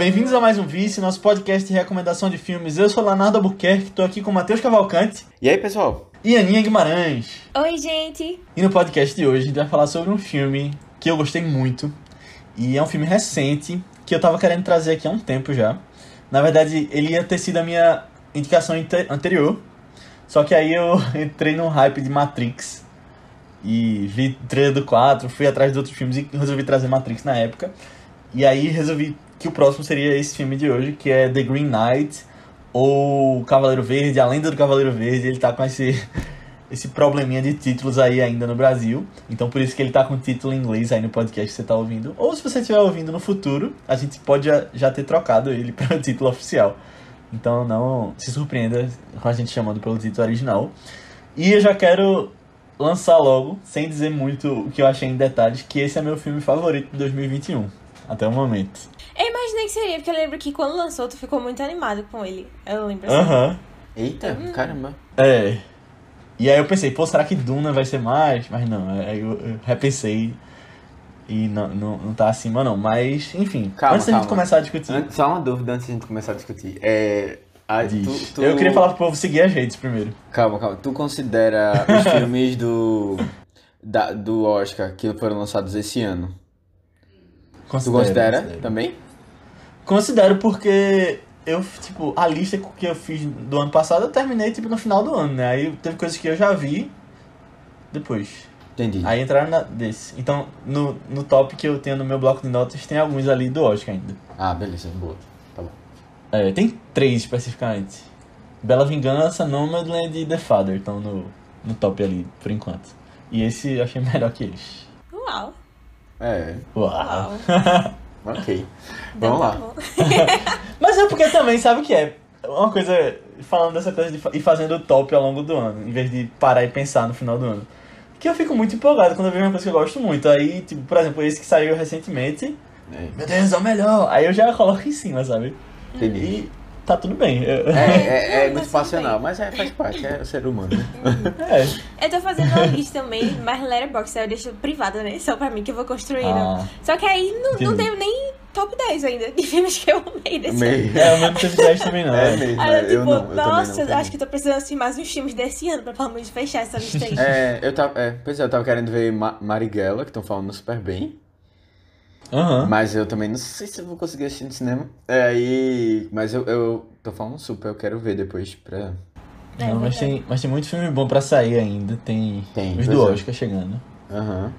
bem-vindos a mais um Vice, nosso podcast de recomendação de filmes. Eu sou Leonardo Albuquerque, estou aqui com o Matheus Cavalcante E aí, pessoal? e Aninha Guimarães. Oi, gente! E no podcast de hoje a gente vai falar sobre um filme que eu gostei muito. E é um filme recente que eu tava querendo trazer aqui há um tempo já. Na verdade, ele ia ter sido a minha indicação anterior. Só que aí eu entrei num hype de Matrix. E vi o trailer do 4, fui atrás de outros filmes e resolvi trazer Matrix na época. E aí resolvi que o próximo seria esse filme de hoje, que é The Green Knight, ou Cavaleiro Verde, a Lenda do Cavaleiro Verde. Ele tá com esse, esse probleminha de títulos aí ainda no Brasil. Então por isso que ele tá com título em inglês aí no podcast que você tá ouvindo. Ou se você estiver ouvindo no futuro, a gente pode já, já ter trocado ele para o título oficial. Então não se surpreenda com a gente chamando pelo título original. E eu já quero lançar logo, sem dizer muito o que eu achei em detalhes, que esse é meu filme favorito de 2021, até o momento. Eu imaginei que seria, porque eu lembro que quando lançou, tu ficou muito animado com ele. Eu lembro assim. Aham. Eita, caramba. É. E aí eu pensei, pô, será que Duna vai ser mais? Mas não, aí eu, eu repensei e não, não, não tá acima não. Mas, enfim, Calma, antes da gente começar a discutir, An- Só uma dúvida antes de a gente começar a discutir. É. a- tu- tu- eu queria falar pro povo seguir as redes primeiro. Calma, calma. Tu considera os filmes do. Da, do Oscar que foram lançados esse ano? Tu Considero, considera considero. também? Considero porque eu, tipo, a lista que eu fiz do ano passado eu terminei, tipo, no final do ano, né? Aí teve coisas que eu já vi depois. Entendi. Aí entraram na, desse. Então, no, no top que eu tenho no meu bloco de notas, tem alguns ali do Oscar ainda. Ah, beleza, boa. Tá bom. É, tem três especificamente. Bela Vingança, Nomadland e The Father estão no, no top ali, por enquanto. E esse eu achei melhor que eles. Uau! É, Uau! Uau! ok. Vamos lá. Mas é porque também, sabe o que é? Uma coisa, falando dessa coisa de fa- ir fazendo o top ao longo do ano, em vez de parar e pensar no final do ano. Que eu fico muito empolgado quando eu vejo uma coisa que eu gosto muito. Aí, tipo, por exemplo, esse que saiu recentemente, É, meu Deus, é o melhor! Aí eu já coloco em cima, sabe? entendi. E tá tudo bem. Eu- É, é, é Não, muito passional, mas é, faz parte, é o ser humano, né? É. Eu tô fazendo uma lista também, mas Letterboxd eu deixo privada, né? Só pra mim que eu vou construindo. Ah. Só que aí não, não tenho nem top 10 ainda de filmes que eu amei desse ano. Meio. É, o meu não teve 10 também não. É é. mesmo, Aí é, eu, tipo, eu não, eu não nossa, tenho. acho que eu tô precisando assistir mais uns filmes desse ano pra pelo menos fechar essa lista aí. É, eu tava, é, pois é, eu tava querendo ver Ma Marighella, que estão falando super bem. Aham. Mas eu também não sei se eu vou conseguir assistir no cinema. É, aí. Mas eu, eu tô falando super, eu quero ver depois pra. É Não, mas, verdade. tem, mas tem muito filme bom pra sair ainda. Tem, Tem, os do é. Oscar chegando. Aham.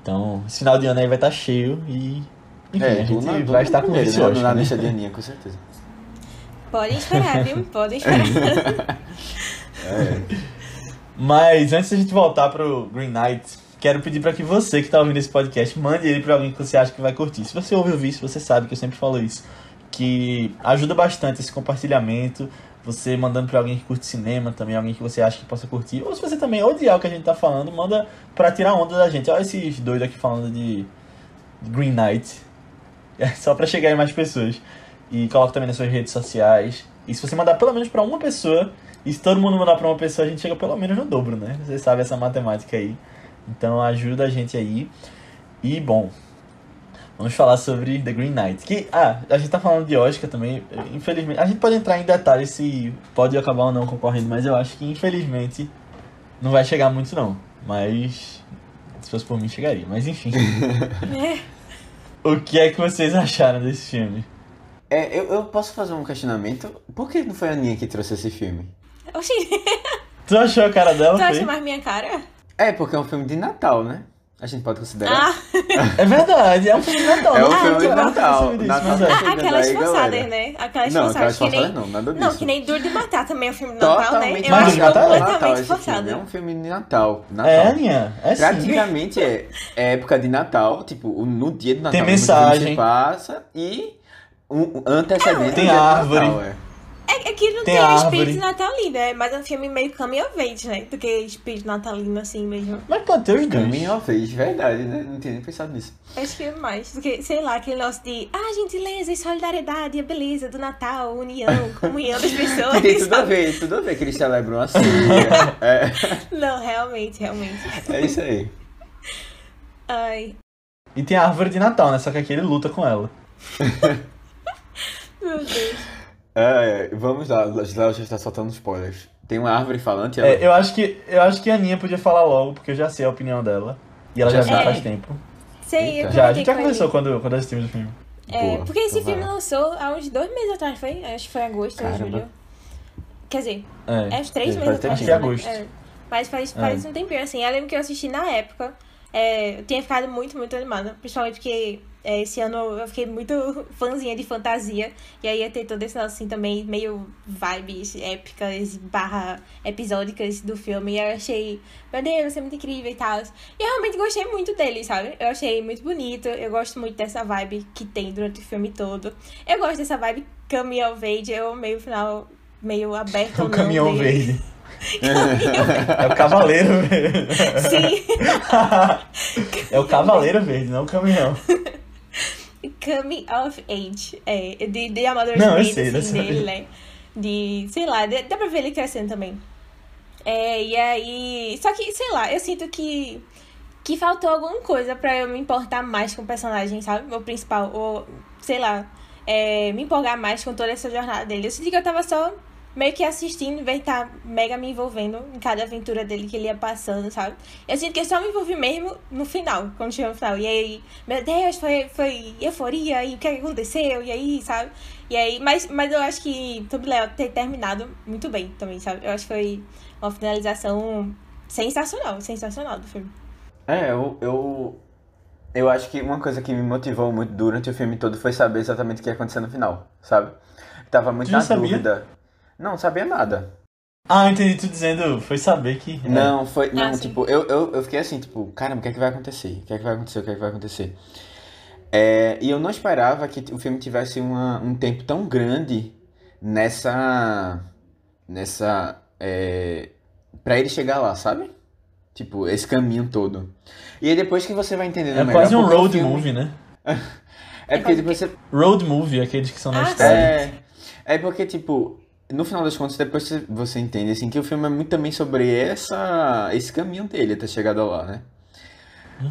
Então, esse final de ano aí vai estar cheio e. Enfim, É, a gente Duna vai estar com esse né? Oscar. Na lista de Aninha, com certeza. Podem esperar, viu? Podem esperar. Mas antes da gente voltar pro Green Knight, quero pedir pra que você que tá ouvindo esse podcast mande ele pra alguém que você acha que vai curtir. Se você ouve o vídeo, você sabe que eu sempre falo isso. Que ajuda bastante esse compartilhamento. Você mandando pra alguém que curte cinema também, alguém que você acha que possa curtir. Ou se você também odiar o que a gente tá falando, manda pra tirar onda da gente. Olha esses doidos aqui falando de Green Knight. É só pra chegar em mais pessoas. E coloca também nas suas redes sociais. E se você mandar pelo menos pra uma pessoa, e se todo mundo mandar pra uma pessoa, a gente chega pelo menos no dobro, né? Você sabe essa matemática aí. Então ajuda a gente aí. E bom, vamos falar sobre The Green Knight. Que, ah, a gente tá falando de Oscar também. Infelizmente, a gente pode entrar em detalhes se pode acabar ou não concorrendo, mas eu acho que infelizmente não vai chegar muito não. Mas se fosse por mim chegaria. Mas enfim. o que é que vocês acharam desse filme? É, eu, eu posso fazer um questionamento? Por que não foi a Aninha que trouxe esse filme? Oxi, Tu achou a cara dela? tu acha Foi? mais minha cara? É, porque é um filme de Natal, né? A gente pode considerar. Ah, É verdade, é um filme de Natal. É um não filme de Natal. percebi disso, Natal. mas é. Aquelas Daí, forçadas, galera. né? Aquelas Não, forçadas. aquelas que nem... não, nada disso. Não, que nem Duro de Matar também é um filme de Natal, né? Eu Mas acho Natal é completamente Natal forçado. É um filme de Natal. Natal. É, Aninha, é sim. Praticamente é, é época de Natal, tipo, no dia de Natal. Tem mensagem. Passa e um antecedente Tem do dia de árvore. Natal, é. É, é que não Tem tem, espírito natalino, é mais um filme meio of age, né? Do que espírito natalino assim mesmo. Mas pode ter os dois. Caminho of Age, verdade, né? Não tinha nem pensado nisso. Acho que é mais. Do que, sei lá, aquele negócio de ah, gentileza e solidariedade, a beleza do Natal, união, comunhão das pessoas. Tem tudo a ver, tudo a ver que eles celebram assim. é, Não, realmente, realmente. é isso aí. Ai. E tem a árvore de Natal, né? Só que aqui ele luta com ela. Meu Deus. É, vamos lá, Léo já está soltando spoilers. Tem uma árvore falante? Ela... É, eu acho que eu acho que a Aninha podia falar logo, porque eu já sei a opinião dela. E ela já, Já viu sabe. faz tempo. Sei, eu. Já, a gente já conversou quando, quando assistimos o filme. É, Boa, porque esse então filme lá. lançou há uns dois meses atrás, foi? Acho que foi em agosto ou Caramba. julho. Quer dizer, É. é uns três Faz meses atrás. Acho que é agosto. É. Mas faz, faz um tempinho, assim. Eu lembro que eu assisti na época. É, eu tinha ficado muito, muito animada. Principalmente porque é, esse ano eu fiquei muito fãzinha de fantasia. E aí ia ter todo esse negócio, assim, também, meio vibes épicas, barra episódicas do filme. E eu achei, meu Deus, vai ser muito incrível e tal. E eu realmente gostei muito dele, sabe? Eu achei muito bonito. Eu gosto muito dessa vibe que tem durante o filme todo. Eu gosto dessa vibe coming of age. Eu amei o final meio aberto O não caminhão dele. verde. É o cavaleiro verde. Sim. É o cavaleiro verde, não o caminhão. Coming of age. É, de, de Não, amadurecimento eu assim, dele, né? De, sei lá, de- dá pra ver ele crescendo também. É, e aí. Só que, sei lá, eu sinto que. Que faltou alguma coisa pra eu me importar mais com o personagem, sabe? O principal. Ou, sei lá, é, me empolgar mais com toda essa jornada dele. Eu senti que eu tava só meio que assistindo, de estar mega me envolvendo em cada aventura dele que ele ia passando, sabe? Eu sinto que eu só me envolvi mesmo no final, quando chegou no final. E aí, meu Deus, foi, foi euforia, e o que é aconteceu? E aí, sabe? E aí, mas, mas eu acho que Tube Léo ter terminado muito bem também, sabe? Eu acho que foi uma finalização sensacional, sensacional do filme. É, eu, eu. Eu acho que uma coisa que me motivou muito durante o filme todo foi saber exatamente o que ia acontecer no final, sabe? Tava muito Tu na sabia? dúvida. Não, sabia nada. Ah, entendi tu dizendo, foi saber que. é. Não, foi. Não, Ah, tipo, eu, eu, eu fiquei assim, tipo, caramba, o que é que vai acontecer? O que é que vai acontecer? O que é que vai acontecer? É, e eu não esperava que o filme tivesse uma, um tempo tão grande nessa. Nessa. É, pra ele chegar lá, sabe? Tipo, esse caminho todo. E aí depois que você vai entendendo É melhor. quase um road filme- movie, né? É porque depois você. Road movie, aqueles que são na Ah, estrada. É, é porque, tipo, no final das contas, depois você- você entende, assim, que o filme é muito também sobre essa, esse caminho dele até chegada lá, né?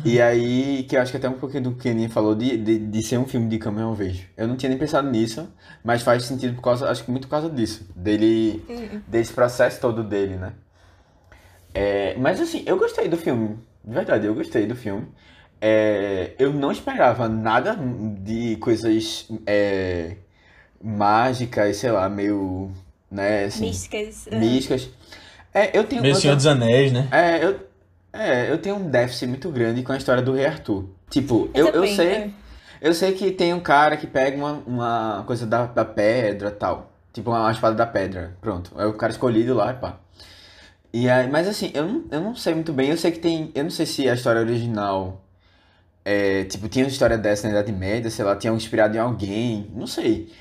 E aí, que eu acho que até um pouquinho do que a Aninha falou de, de, de ser um filme de caminhão vejo. Eu não tinha nem pensado nisso, mas faz sentido por causa, acho que muito por causa disso, dele, desse processo todo dele, né? É, mas assim, eu gostei do filme, de verdade, eu gostei do filme. É, eu não esperava nada de coisas é, mágicas, sei lá, meio, né, assim, Místicas. ah, místicas. É, eu tenho Meio Senhor dos Anéis, né? é, eu, é, eu tenho um déficit muito grande com a história do Rei Arthur. Tipo, eu, eu, também, sei, é. eu sei que tem um cara que pega uma, uma coisa da, da pedra tal. Tipo, uma, uma espada da pedra. Pronto. É o cara escolhido lá, pá. E aí, mas assim, eu não, eu não sei muito bem. Eu sei que tem. Eu não sei se a história original. É, tipo, tinha uma história dessa na Idade Média, sei lá, tinha um inspirado em alguém. Não sei.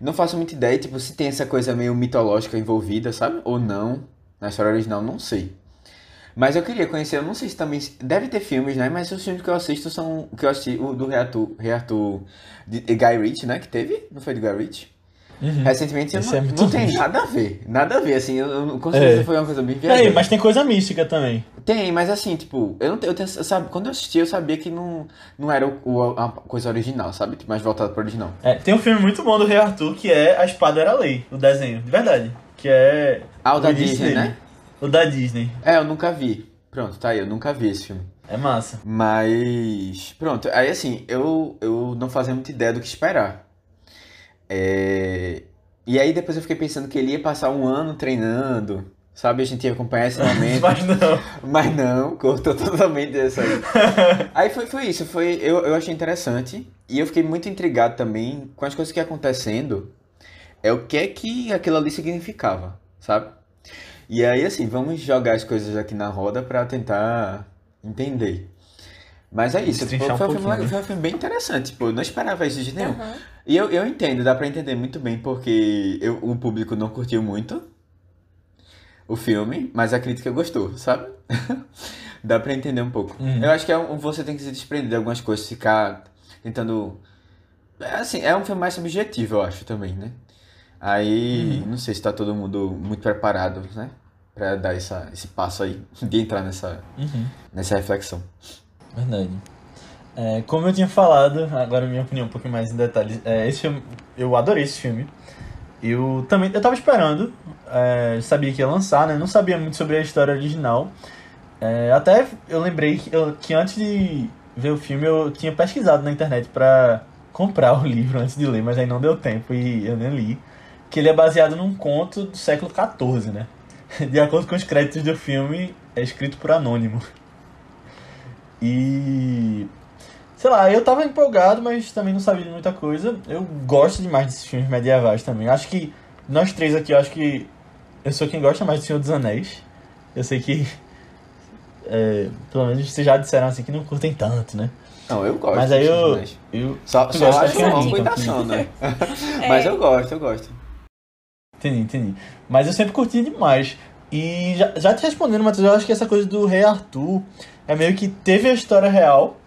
Não faço muita ideia, tipo, se tem essa coisa meio mitológica envolvida, sabe? Ou não. Na história original, não sei. Mas eu queria conhecer, eu não sei se também. Deve ter filmes, né? Mas os filmes que eu assisto são. Que eu assisti, o do Rei Arthur de de Guy Ritchie, né? Que teve? Não foi do Guy Ritchie? Uhum. Recentemente não, é não tem nada a ver. Nada a ver, assim. Eu, eu, com certeza É. foi uma coisa bem É, viajada. mas tem coisa mística também. Tem, mas assim, tipo, eu não tenho, eu tenho- sabe, quando eu assisti eu sabia que não, não era o, o- a coisa original, sabe? Tipo, mais voltado pro original. É, tem um filme muito bom do Rei Arthur que é A Espada Era a Lei, o desenho, de verdade. Que é. Ah, o da Disney, dele. né? O da Disney. É, eu nunca vi. Pronto, tá aí, eu nunca vi esse filme. É massa. Mas, pronto, aí assim, eu, eu não fazia muita ideia do que esperar. É, E aí depois eu fiquei pensando que ele ia passar um ano treinando, sabe? A gente ia acompanhar esse momento. Mas não. Mas não, cortou totalmente essa aí. Aí foi, foi isso, foi, eu, eu achei interessante. E eu fiquei muito intrigado também com as coisas que iam acontecendo. É o que é que aquilo ali significava, sabe? E aí, assim, vamos jogar as coisas aqui na roda pra tentar entender. Mas é isso, tipo, foi, um filme, né? foi um filme bem interessante, tipo, eu não esperava isso de nenhum. Aham. E eu, eu entendo, dá pra entender muito bem porque eu, o público não curtiu muito o filme, mas a crítica gostou, sabe? dá pra entender um pouco. Uhum. Eu acho que é um, você tem que se desprender de algumas coisas, ficar tentando. É assim, é um filme mais subjetivo, eu acho também, né? Aí, não sei se tá todo mundo muito preparado, né? Pra dar essa, esse passo aí, de entrar nessa, Uhum. nessa reflexão. Verdade. É, como eu tinha falado, agora minha opinião um pouquinho mais em detalhes. É, esse filme, eu adorei esse filme. Eu também, eu tava esperando, é, sabia que ia lançar, né? Não sabia muito sobre a história original. É, até eu lembrei que, eu, que antes de ver o filme eu tinha pesquisado na internet pra comprar o livro antes de ler, mas aí não deu tempo e eu nem li. Que ele é baseado num conto do século XIV, né? De acordo com os créditos do filme, é escrito por anônimo. E. Sei lá, eu tava empolgado, mas também não sabia de muita coisa. Eu gosto demais desses filmes medievais também. Acho que nós três aqui, eu acho que eu sou quem gosta mais do Senhor dos Anéis. Eu sei que. É, pelo menos vocês já disseram assim que não curtem tanto, né? Não, eu gosto. Mas aí eu. Anéis. eu Só, só acho de uma anime, então, cuidação, né? É. Mas eu gosto, eu gosto. Entendi, entendi. Mas eu sempre curti demais. E já, já te respondendo, Matheus, eu acho que essa coisa do Rei Arthur é meio que teve a história real,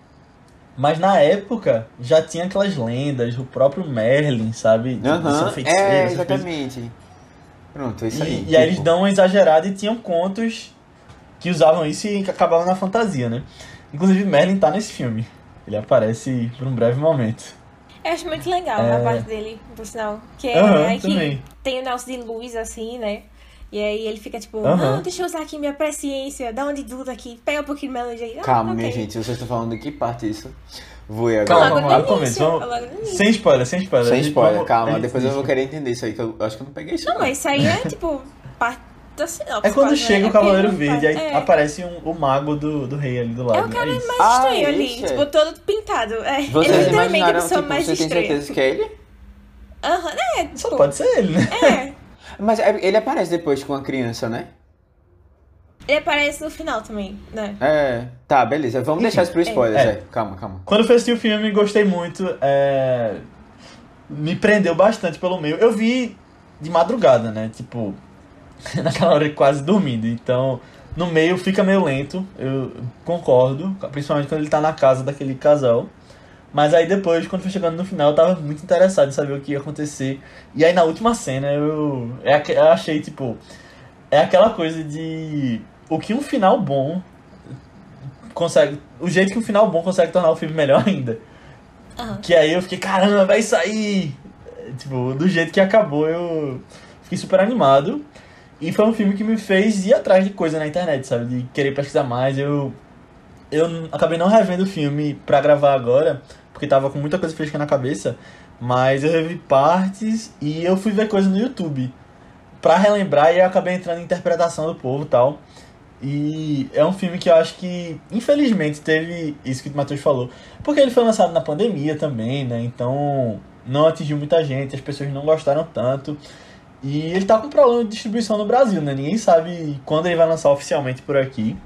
mas na época já tinha aquelas lendas, o próprio Merlin, sabe? Um Aham, feiticeiro, é, exatamente. Pronto, é isso aí. E, e aí eles tipo, dão uma exagerada e tinham contos que usavam isso e acabavam na fantasia, né? Inclusive Merlin tá nesse filme. Ele aparece por um breve momento. Eu acho muito legal É. a parte dele, por sinal. Que é Aham, aí que tem o negócio de luz, assim, né? E aí ele fica tipo, Aham. não, deixa eu usar aqui minha presciência, dá uma de dúvida aqui, pega um pouquinho de melodia aí. Ah, Calma, ok. minha gente, vocês estão falando de que parte isso? Vou ir Calma, agora. Lá, no começo. início, Vamos-. Sem spoiler, sem spoiler. Sem gente- spoiler, calma, gente depois eu diz. vou querer entender isso aí, que eu acho que eu não peguei isso. Não, mas isso aí é tipo parte da sinopse. É quando quase, né? chega É o Cavaleiro não Verde, aí é. aparece um, o mago do, do rei ali do lado. É o cara é isso. mais Ah, estranho ali, esse é. tipo, todo pintado. É, Vocês ele é literalmente a pessoa tipo, mais você tem estranha. certeza que é ele? Aham, é, Só tipo, pode ser ele, né? é. Mas é- ele aparece depois com a criança, né? Ele aparece no final também, né? É. Tá, beleza. Vamos deixar isso pro spoiler, É. Zé. Calma, calma. Quando eu fui assistir o filme, gostei muito. é, Me prendeu bastante pelo meio. Eu vi de madrugada, né? Tipo, naquela hora quase dormindo. Então, no meio fica meio lento. Eu concordo. Principalmente quando ele tá na casa daquele casal. Mas aí depois, quando foi chegando no final, eu tava muito interessado em saber o que ia acontecer. E aí na última cena eu, é eu achei, tipo. É aquela coisa de. O que um final bom consegue. O jeito que um final bom consegue tornar o filme melhor ainda. Aham. Que aí eu fiquei, caramba, vai sair! Tipo, do jeito que acabou, eu fiquei super animado. E foi um filme que me fez ir atrás de coisa na internet, sabe? De querer pesquisar mais. Eu, eu acabei não revendo o filme pra gravar agora, porque tava com muita coisa fresca na cabeça. Mas eu revi partes e eu fui ver coisa no YouTube pra relembrar e eu acabei entrando em interpretação do povo e tal. E é um filme que eu acho que, infelizmente, teve isso que o Matheus falou. Porque ele foi lançado na pandemia também, né? Então não atingiu muita gente, as pessoas não gostaram tanto. E ele tá com problema de distribuição no Brasil, né? Ninguém sabe quando ele vai lançar oficialmente por aqui.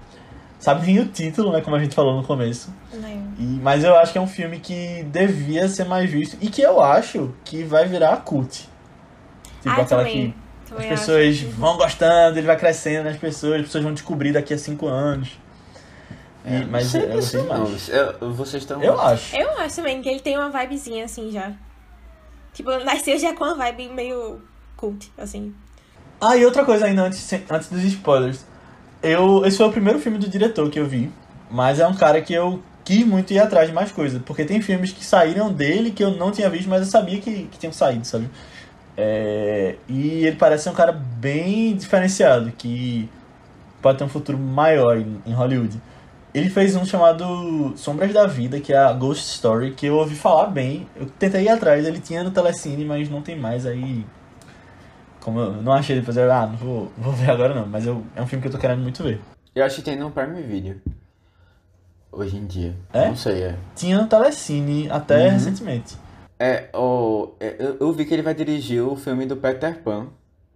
Sabe nem o título, né? Como a gente falou no começo. E, mas eu acho que é um filme que devia ser mais visto e que eu acho que vai virar cult. Tipo Ah, aquela também. que as Também pessoas acho. vão gostando, ele vai crescendo nas pessoas, as pessoas vão descobrir daqui a cinco anos. E- É, mas não sei eu gostei não. demais. Eu- vocês estão. Eu acho. Eu acho também que ele tem uma vibezinha assim já. Tipo, nasceu já com uma vibe meio cult, assim. Ah, e outra coisa ainda antes, antes dos spoilers. Eu, esse foi o primeiro filme do diretor que eu vi, mas é um cara que eu quis muito ir atrás de mais coisas, porque tem filmes que saíram dele que eu não tinha visto, mas eu sabia que, que tinham saído, sabe? É, e ele parece ser um cara bem diferenciado, que pode ter um futuro maior em, em Hollywood. Ele fez um chamado Sombras da Vida, que é a Ghost Story, que eu ouvi falar bem. Eu tentei ir atrás, ele tinha no Telecine, mas não tem mais, aí como eu não achei depois, eu, ah, não vou, vou ver agora não, mas eu, é um filme que eu tô querendo muito ver. Eu acho que tem no Prime Video. Hoje em dia. É? Não sei, é. Tinha no Telecine até Uhum. recentemente. É, o, é, eu, eu vi que ele vai dirigir o filme do Peter Pan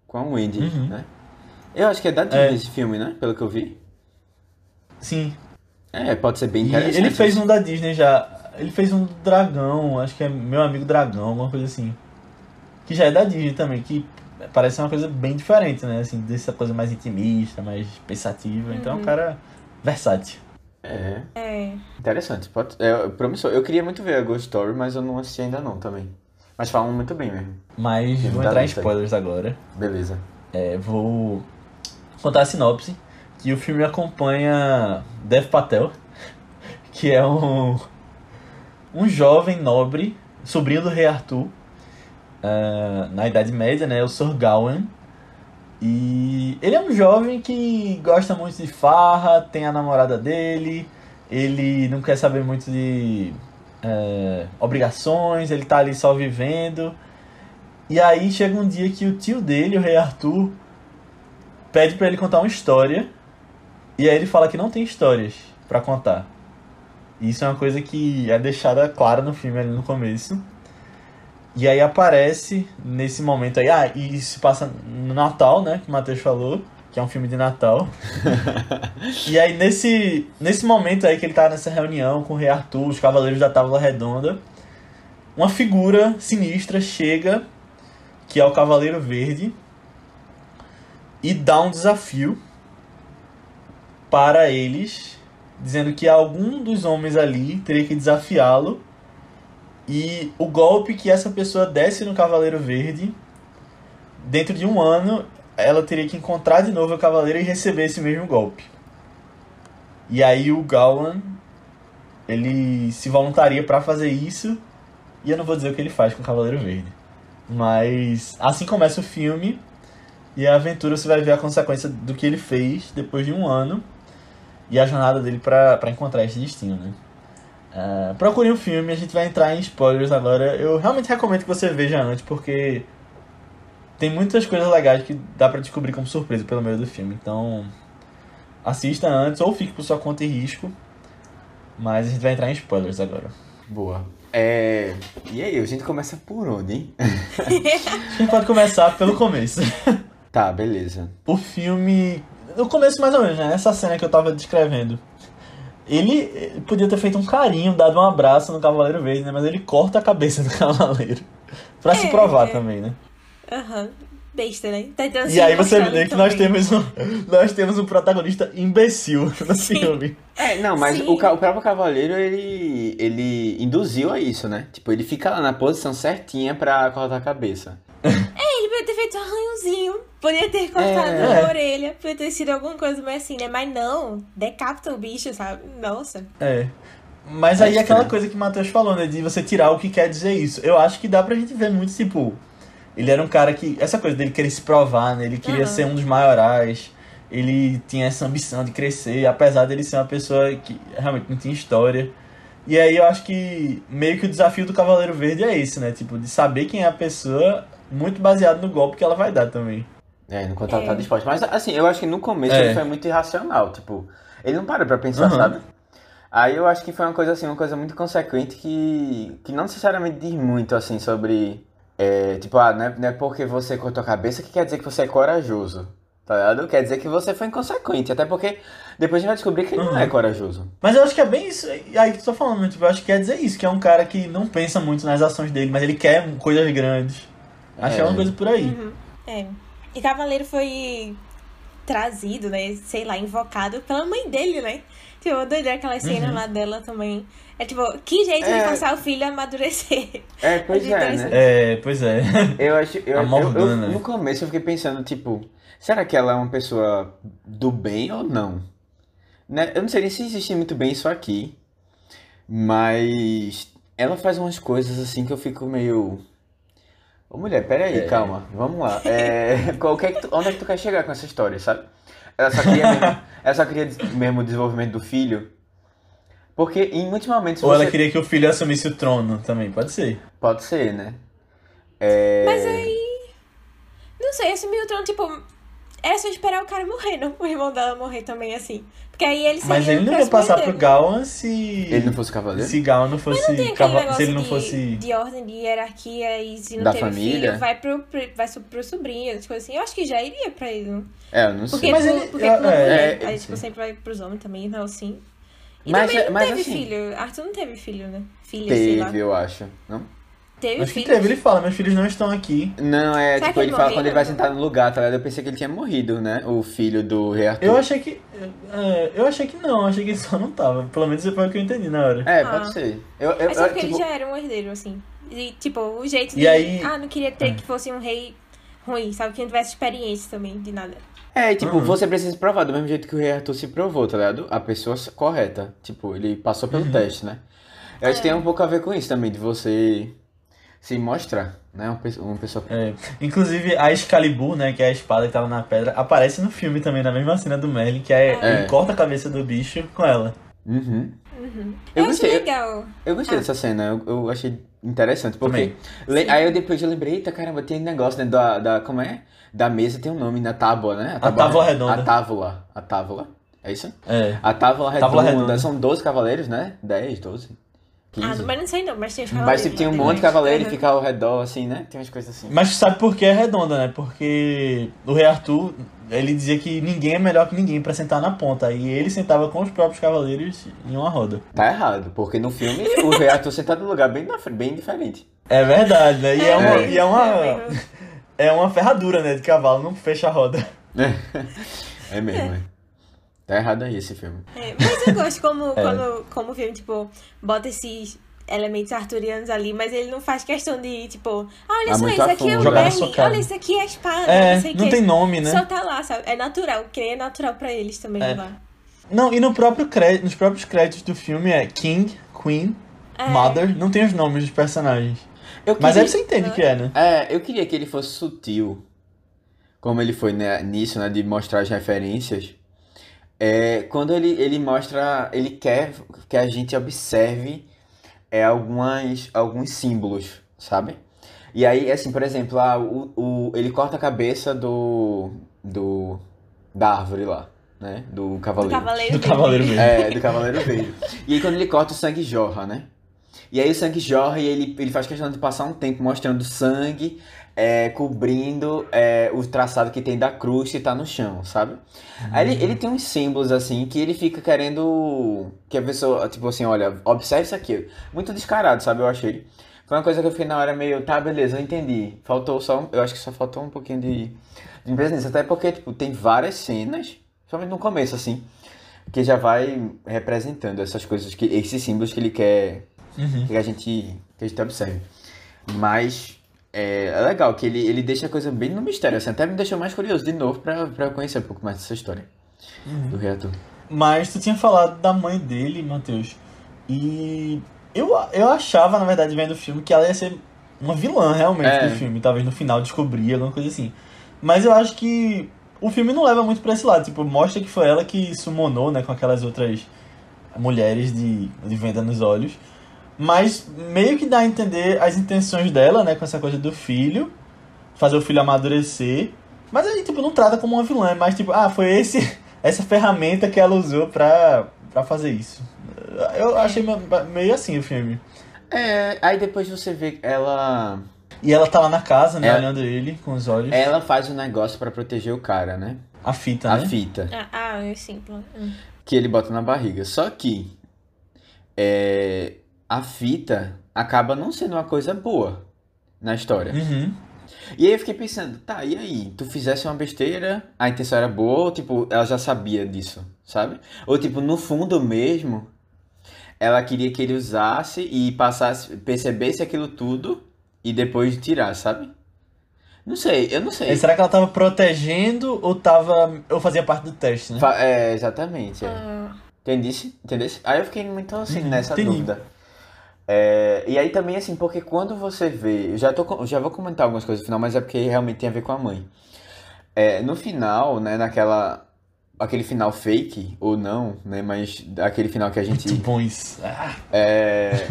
com a Wendy, Uhum. né? Eu acho que é da Disney É. esse filme, né? Pelo que eu vi. Sim. É, pode ser bem E interessante. ele fez um da Disney já. Ele fez um do Dragão, acho que é Meu Amigo Dragão, alguma coisa assim. Que já é da Disney também, que parece uma coisa bem diferente, né? Assim, dessa coisa mais intimista, mais pensativa. Então é um cara versátil. É, É. interessante. Pode, é promissor. Eu queria muito ver a Ghost Story, mas eu não assisti ainda não também. Mas falam muito bem mesmo. Mas vou entrar em lista aí. spoilers agora. Beleza. É, vou contar a sinopse. Que o filme acompanha Dev Patel, que é um, um jovem nobre, sobrinho do rei Arthur, uh, na Idade Média, né? O Sir Gawain. E ele é um jovem que gosta muito de farra, tem a namorada dele, ele não quer saber muito de uh, obrigações, ele tá ali só vivendo. E aí chega um dia que o tio dele, o rei Arthur, pede para ele contar uma história. E aí ele fala que não tem histórias para contar. Isso é uma coisa que é deixada clara no filme ali no começo. E aí aparece nesse momento aí, ah, e se passa no Natal, né, que o Matheus falou, que é um filme de Natal. e aí nesse, nesse momento aí que ele tá nessa reunião com o Rei Arthur, os Cavaleiros da Távola Redonda, uma figura sinistra chega, que é o Cavaleiro Verde, e dá um desafio para eles, dizendo que algum dos homens ali teria que desafiá-lo e o golpe que essa pessoa desse no Cavaleiro Verde, dentro de um ano, ela teria que encontrar de novo o Cavaleiro e receber esse mesmo golpe. E aí o Gawain, ele se voluntaria para fazer isso, e eu não vou dizer o que ele faz com o Cavaleiro Verde. Mas assim começa o filme, e a aventura você vai ver a consequência do que ele fez depois de um ano e a jornada dele para encontrar esse destino, né? Uh, procure o um filme, a gente vai entrar em spoilers agora. Eu realmente recomendo que você veja antes, porque tem muitas coisas legais que dá para descobrir como surpresa pelo meio do filme. Então, assista antes ou fique por sua conta e risco. Mas a gente vai entrar em spoilers agora. Boa. É... E aí, a gente começa por onde, hein? a gente pode começar pelo começo. Tá, beleza. O filme. No começo, mais ou menos, né? Essa cena que eu tava descrevendo. Ele podia ter feito um carinho, dado um abraço no Cavaleiro Verde, né? Mas ele corta a cabeça do Cavaleiro. pra é, se provar é. também, né? Aham. Uhum. Besta, né? Tá e aí você vê que nós temos, um, nós temos um protagonista imbecil no Sim. filme. É, não, mas o, o, próprio Cavaleiro, ele, ele induziu a isso, né? Tipo, ele fica lá na posição certinha pra cortar a cabeça. É, ele podia ter feito um arranhãozinho, podia ter cortado é. a orelha, podia ter sido alguma coisa mais assim, né? Mas não, decapita o bicho, sabe? Nossa. É. Mas aí é aquela coisa que o Matheus falou, né? De você tirar o que quer dizer isso. Eu acho que dá pra gente ver muito, tipo. Ele era um cara que. Essa coisa dele querer se provar, né? Ele queria uhum. ser um dos maiorais. Ele tinha essa ambição de crescer, apesar dele ser uma pessoa que realmente não tinha história. E aí eu acho que meio que o desafio do Cavaleiro Verde é esse, né? Tipo, de saber quem é a pessoa muito baseado no golpe que ela vai dar também. É, enquanto ela tá disposta. Mas assim, eu acho que no começo é. ele foi muito irracional, tipo, ele não parou pra pensar, uhum. sabe? Aí eu acho que foi uma coisa assim, uma coisa muito consequente que, que não necessariamente diz muito assim sobre. É, tipo, ah, não é, não é porque você cortou a cabeça que quer dizer que você é corajoso. Tá ligado? Quer dizer que você foi inconsequente. Até porque depois a gente vai descobrir que ele uhum. não é corajoso. Mas eu acho que é bem isso aí que tu tá falando, tipo, eu acho que quer dizer isso, que é um cara que não pensa muito nas ações dele, mas ele quer coisas grandes. Acho que é uma coisa por aí. Uhum. É. E Cavaleiro foi trazido, né? Sei lá, invocado pela mãe dele, né? Tipo, eu doidei aquela cena uhum. lá dela também. É tipo, que jeito é... de passar o filho a amadurecer. É, pois é, né? É, pois é. Eu acho. Eu, eu, eu, no começo eu fiquei pensando, tipo, será que ela é uma pessoa do bem ou não? Né? Eu não sei nem se existe muito bem isso aqui. Mas ela faz umas coisas assim que eu fico meio. Ô mulher, peraí, é. calma, vamos lá. É, qual, é que tu, onde é que tu quer chegar com essa história, sabe? Ela só queria mesmo, ela só queria mesmo o desenvolvimento do filho. Porque em muitos momentos. Ou você... ela queria que o filho assumisse o trono também, pode ser. Pode ser, né? É... Mas aí. Não sei, assumir o trono, tipo. Era só esperar o cara morrer, não o irmão dela morrer também, assim. Porque aí ele Mas ele não ia passar pro Gawan se. Ele não fosse cavaleiro? Se Gawan não fosse. Mas não tem cava... Se ele não de, fosse. De ordem, de hierarquia e se não da teve família? filho, vai pro, vai pro sobrinho, as coisas assim. Eu acho que já iria pra ele, não? É, eu não sei. Porque, Mas pro, ele... porque é, pro é, aí, tipo, sempre vai pros homens também, então assim. E mas, também não mas, teve assim, filho. Arthur não teve filho, né? Filha, teve, sei lá. eu acho. Não? Teve Acho que teve, ele fala, meus filhos não estão aqui. Não, é, Será tipo, ele, ele fala quando ele vai sentar no lugar, tá ligado? Eu pensei que ele tinha morrido, né? O filho do rei Arthur. Eu achei que. É, eu achei que não, achei que ele só não tava. Pelo menos foi o que eu entendi na hora. É, ah. pode ser. Eu, eu, Mas eu, porque tipo... ele já era um herdeiro, assim. E, tipo, o jeito e de. Aí... Ah, não queria ter é. que fosse um rei ruim, sabe? Que não tivesse experiência também de nada. É, tipo, uhum. você precisa se provar do mesmo jeito que o rei Arthur se provou, tá ligado? A pessoa correta. Tipo, ele passou pelo uhum. teste, né? Eu acho que É. tem um pouco a ver com isso também, de você se mostrar, né? Uma pessoa. Uma pessoa... É, inclusive a Excalibur, né, que é a espada que tava na pedra, aparece no filme também, na mesma cena do Merlin, que é, É. ele corta a cabeça do bicho com ela. Uhum. Uhum. Eu Eu, gostei. legal. Eu gostei Ah. dessa cena, eu, eu achei interessante, porque... Le-. Aí eu depois eu lembrei, eita caramba, tem negócio, né, da, da... Como é? Da mesa tem um nome, na tábua, né? tábua redonda. A tábua, a tábua, é isso? É. A tábua redonda, Tábua redonda. são 12 cavaleiros, né? 10, 12, 15. Ah, mas não sei não, mas tem os Mas cavaleiros tipo, tem um monte de cavaleiro e Uhum. fica ao redor, assim, né? Tem umas coisas assim. Mas tu sabe por que é redonda, né? Porque o rei Arthur, ele dizia que ninguém é melhor que ninguém pra sentar na ponta. E ele sentava com os próprios cavaleiros em uma roda. Tá errado, porque no filme o rei Arthur sentado no lugar bem, na, bem diferente. É verdade, né? E é, É uma, mesmo, e é, uma, é é uma ferradura, né? De cavalo, não fecha a roda. É mesmo, é. Tá errado aí esse filme. É, mas eu gosto como, É. quando, como o filme, tipo, bota esses elementos arturianos ali, mas ele não faz questão de, tipo, ah, olha Ah, só, isso a aqui é o cara. olha, isso aqui é a espada, É, não sei o não que. tem nome, né? Só tá lá, sabe? É natural, que é natural pra eles também É. lá. Não, e no próprio crédito, nos próprios créditos do filme é King, Queen, É. Mother, não tem os nomes dos personagens. Eu Mas queria- aí você entende que é, né? É, eu queria que ele fosse sutil, como ele foi né, nisso, né, de mostrar as referências. É, quando ele, ele mostra, ele quer que a gente observe é, algumas, alguns símbolos, sabe? E aí, assim, por exemplo, ah, o, o, ele corta a cabeça do, do da árvore lá, né? Do Do cavaleiro. Cavaleiro Do Verde. Cavaleiro mesmo. É, do Cavaleiro Verde. E aí quando ele corta, o sangue jorra, né? E aí o sangue jorra e ele, ele faz questão de passar um tempo mostrando sangue, é, cobrindo é, o traçado que tem da cruz que tá no chão, sabe? Aí ele, ele tem uns símbolos, assim, que ele fica querendo que a pessoa, tipo assim, olha, observe isso aqui. Muito descarado, sabe? Eu achei. Foi uma coisa que eu fiquei na hora meio, tá, beleza, eu entendi. Faltou só, eu acho que só faltou um pouquinho de, de presença. Até porque, tipo, tem várias cenas, somente no começo, assim, que já vai representando essas coisas, que esses símbolos que ele quer Uhum. que a gente, que a gente observe. Mas é, é legal que ele, ele deixa a coisa bem no mistério, assim, até me deixou mais curioso de novo pra, pra conhecer um pouco mais dessa história do Rei Arthur. Mas tu tinha falado da mãe dele, Matheus. E eu, eu achava, na verdade, vendo o filme, que ela ia ser uma vilã realmente É. do filme. Talvez no final descobrir alguma coisa assim. Mas eu acho que o filme não leva muito pra esse lado. Tipo, mostra que foi ela que summonou, né, com aquelas outras mulheres de, de venda nos olhos. Mas meio que dá a entender as intenções dela, né, com essa coisa do filho. Fazer o filho amadurecer. Mas aí, tipo, não trata como uma vilã. É mais tipo, ah, foi esse, essa ferramenta que ela usou pra, pra fazer isso. Eu achei me- meio assim o filme. É, aí depois você vê ela. E ela tá lá na casa, né, É. olhando ele com os olhos. Ela faz um negócio pra proteger o cara, né? A fita, A né? fita. Ah, ah, é simples. Hum. que ele bota na barriga. Só que é, a fita acaba não sendo uma coisa boa na história. Uhum. E aí eu fiquei pensando, tá, e aí? Tu fizesse uma besteira, a intenção era boa, ou tipo, ela já sabia disso, sabe? Ou tipo, no fundo mesmo, ela queria que ele usasse e passasse, percebesse aquilo tudo e depois tirar, sabe? Não sei, eu não sei. E será que ela tava protegendo ou tava. ou fazia parte do teste, né? Fa- É, exatamente. É. Ah, Entendesse? Entendesse? Aí eu fiquei muito assim Uhum, nessa entendi. dúvida. É, e aí também assim, porque quando você vê, eu já tô, já vou comentar algumas coisas no final, mas é porque realmente tem a ver com a mãe. É, no final, né, naquela aquele final fake ou não, né, mas aquele final que a gente Muito bom isso. Ah, é,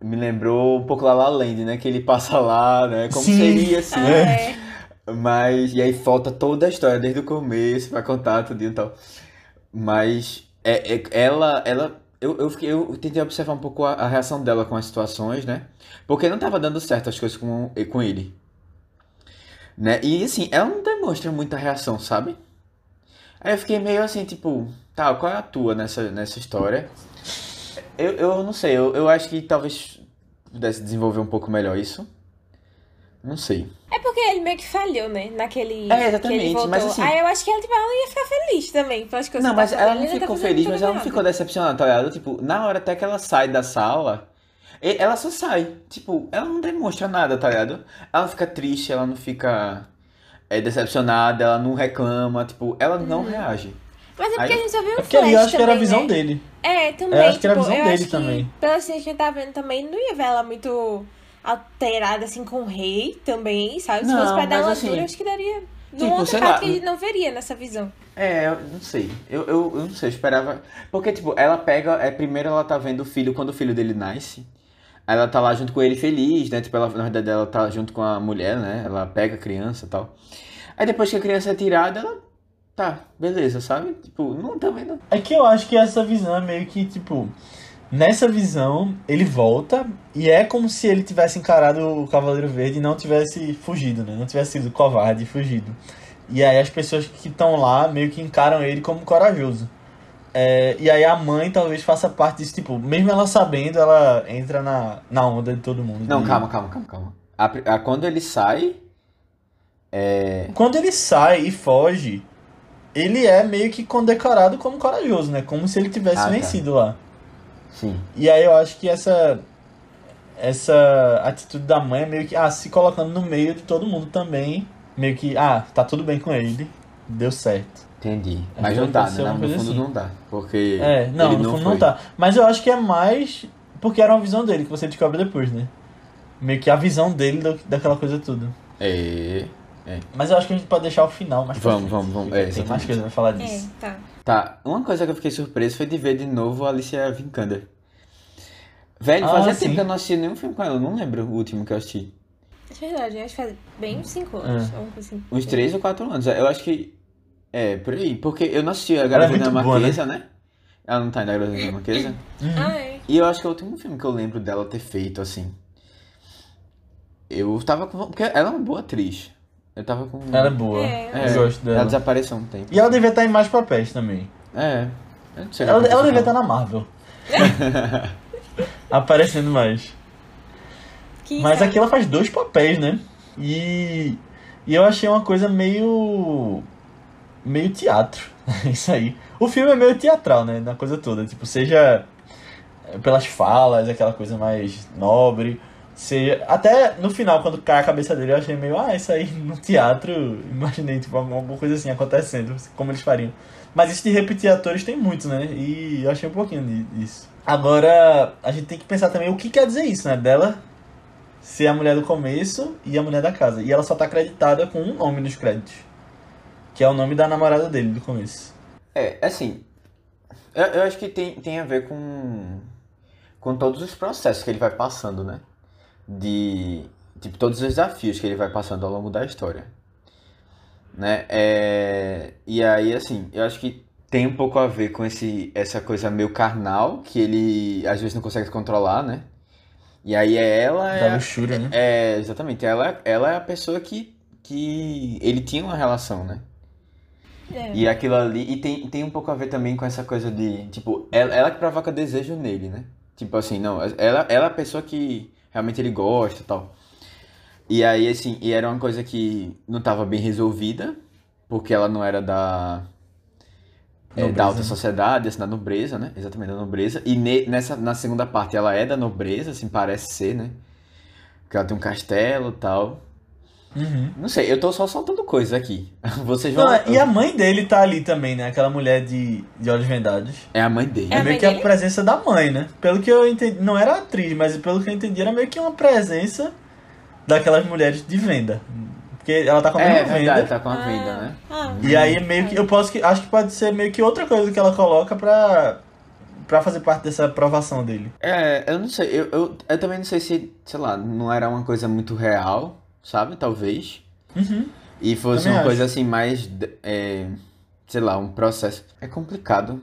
me lembrou um pouco La La Land, né, que ele passa lá, né, como Sim. seria assim. ah, é. Mas, e aí falta toda a história, desde o começo, pra contar tudo e tal. Mas, é, é- ela, ela, eu, eu, fiquei, eu tentei observar um pouco a, a reação dela com as situações, né? Porque não tava dando certo as coisas com, com ele. Né? E assim, ela não demonstra muita reação, sabe? Aí eu fiquei meio assim, tipo, tá, qual é a tua nessa, nessa história? Eu, eu não sei, eu, eu acho que talvez pudesse desenvolver um pouco melhor isso. Não sei. É porque ele meio que falhou, né? Naquele. É, exatamente, que ele voltou. mas assim- Aí eu acho que ela, tipo, ela ia ficar feliz também pelas coisas Não, mas ela não tá ficou feliz, mas ela não ficou decepcionada, tá ligado? Tipo, na hora até que ela sai da sala, ela só sai. Tipo, ela não demonstra nada, tá ligado? Ela não fica triste, ela não fica é, decepcionada, ela não reclama, tipo, ela não Uhum. reage. Mas é porque Aí- a gente só viu um É porque ali eu flash acho que era a também, visão né? dele. É, também. Eu acho que era a tipo, visão dele também. Pela cena que a gente tá vendo também, não ia ver ela muito alterada assim com o rei também, sabe? Se Não, fosse pra dar uma assim, altura, acho que daria. Num tipo, outro lá, que a gente não veria nessa visão. É, eu não sei. Eu, eu, eu não sei, eu esperava. Porque, tipo, ela pega. É, primeiro ela tá vendo o filho quando o filho dele nasce. Aí ela tá lá junto com ele feliz, né? Tipo, ela, na verdade ela tá junto com a mulher, né? Ela pega a criança e tal. Aí depois que a criança é tirada, ela. Tá, beleza, sabe? Tipo, não também não. É que eu acho que essa visão é meio que, tipo. Nessa visão, ele volta e é como se ele tivesse encarado o Cavaleiro Verde e não tivesse fugido, né? Não tivesse sido covarde e fugido. E aí as pessoas que estão lá meio que encaram ele como corajoso. É, e aí a mãe talvez faça parte disso, tipo, mesmo ela sabendo, ela entra na, na onda de todo mundo. Não, de- calma, calma, calma, calma. A a- quando ele sai. É. Quando ele sai e foge, ele é meio que condecorado como corajoso, né? Como se ele tivesse Ah, tá. vencido lá. Sim. E aí eu acho que essa essa atitude da mãe é meio que ah, se colocando no meio de todo mundo também, meio que ah, tá tudo bem com ele, deu certo. Entendi. Acho Mas não ser né? No fundo assim. não dá. Porque. É, não, ele no fundo não foi. tá. Mas eu acho que é mais porque era uma visão dele que você descobre depois, né? Meio que a visão dele do- daquela coisa tudo. É. Mas eu acho que a gente pode deixar o final mais Vamos, vamos, vamos. É, Tem mais coisa pra falar É, disso. tá. Tá, uma coisa que eu fiquei surpreso foi de ver de novo a Alicia Vikander. Velho, Ah, fazia sim. tempo que eu não assisti nenhum filme com ela, eu não lembro o último que eu assisti. É verdade, acho que faz bem uns 5 É. anos. coisa assim. Uns 3 ou 4 anos. Eu acho que. É, por aí. Porque eu não assisti a é Garota muito da boa, Marquesa, né? Ela não tá na Garota da Marquesa. Uhum. Ah, é. E eu acho que é o último filme que eu lembro dela ter feito, assim. Eu tava com. Porque ela é uma boa atriz. Eu tava com. Ela é boa. É. É, Eu gosto dela. Ela desapareceu um tempo. E ela devia estar em mais papéis também. É. Eu não sei Ela, ela devia estar na Marvel. Aparecendo mais. Que Mas sabe? aqui ela faz dois papéis, né? E, e eu achei uma coisa meio. meio teatro. Isso aí. O filme é meio teatral, né? Na coisa toda. Tipo, seja pelas falas, aquela coisa mais nobre. Seja, até no final, quando cai a cabeça dele, eu achei meio, ah, isso aí no teatro, imaginei, tipo, alguma coisa assim acontecendo, como eles fariam. Mas isso de repetir atores tem muito, né? E eu achei um pouquinho disso. Agora, a gente tem que pensar também o que quer dizer isso, né? Dela ser a mulher do começo e a mulher da casa. E ela só tá acreditada com um nome nos créditos. Que é o nome da namorada dele do começo. É, assim, eu, eu acho que tem, tem a ver com, com todos os processos que ele vai passando, né? De, tipo, todos os desafios que ele vai passando ao longo da história. Né? É, e aí, assim, eu acho que tem um pouco a ver com esse, essa coisa meio carnal, que ele às vezes não consegue controlar, né? E aí é ela... Da É, luxúria, né? é, exatamente. Ela, ela é a pessoa que, que ele tinha uma relação, né? É. E aquilo ali. E tem, tem um pouco a ver também com essa coisa de. Tipo, ela, ela que provoca desejo nele, né? Tipo assim, não. Ela, ela é a pessoa que realmente ele gosta e tal. E aí, assim, e era uma coisa que não estava bem resolvida, porque ela não era da. é, da alta né? sociedade, assim, da nobreza, né? Exatamente, da nobreza. E ne- nessa, na segunda parte ela é da nobreza, assim, parece ser, né? Porque ela tem um castelo e tal. Uhum. Não sei, eu tô só soltando coisas aqui. Vocês vão. Não, e a mãe dele tá ali também, né? Aquela mulher de, de olhos vendados. É a mãe dele. É É a meio que a dele? presença da mãe, né? Pelo que eu entendi, não era atriz, mas pelo que eu entendi, era meio que uma presença daquelas mulheres de venda. Porque ela tá com a É, mesma verdade, venda. tá com a venda, né? Ah, E aí meio que eu posso que acho que pode ser meio que outra coisa que ela coloca pra para fazer parte dessa aprovação dele. É, eu não sei, eu, eu, eu também não sei se, sei lá, não era uma coisa muito real, sabe? Talvez. Uhum. E fosse Também uma acho. coisa assim mais, de- é, sei lá, um processo. É complicado.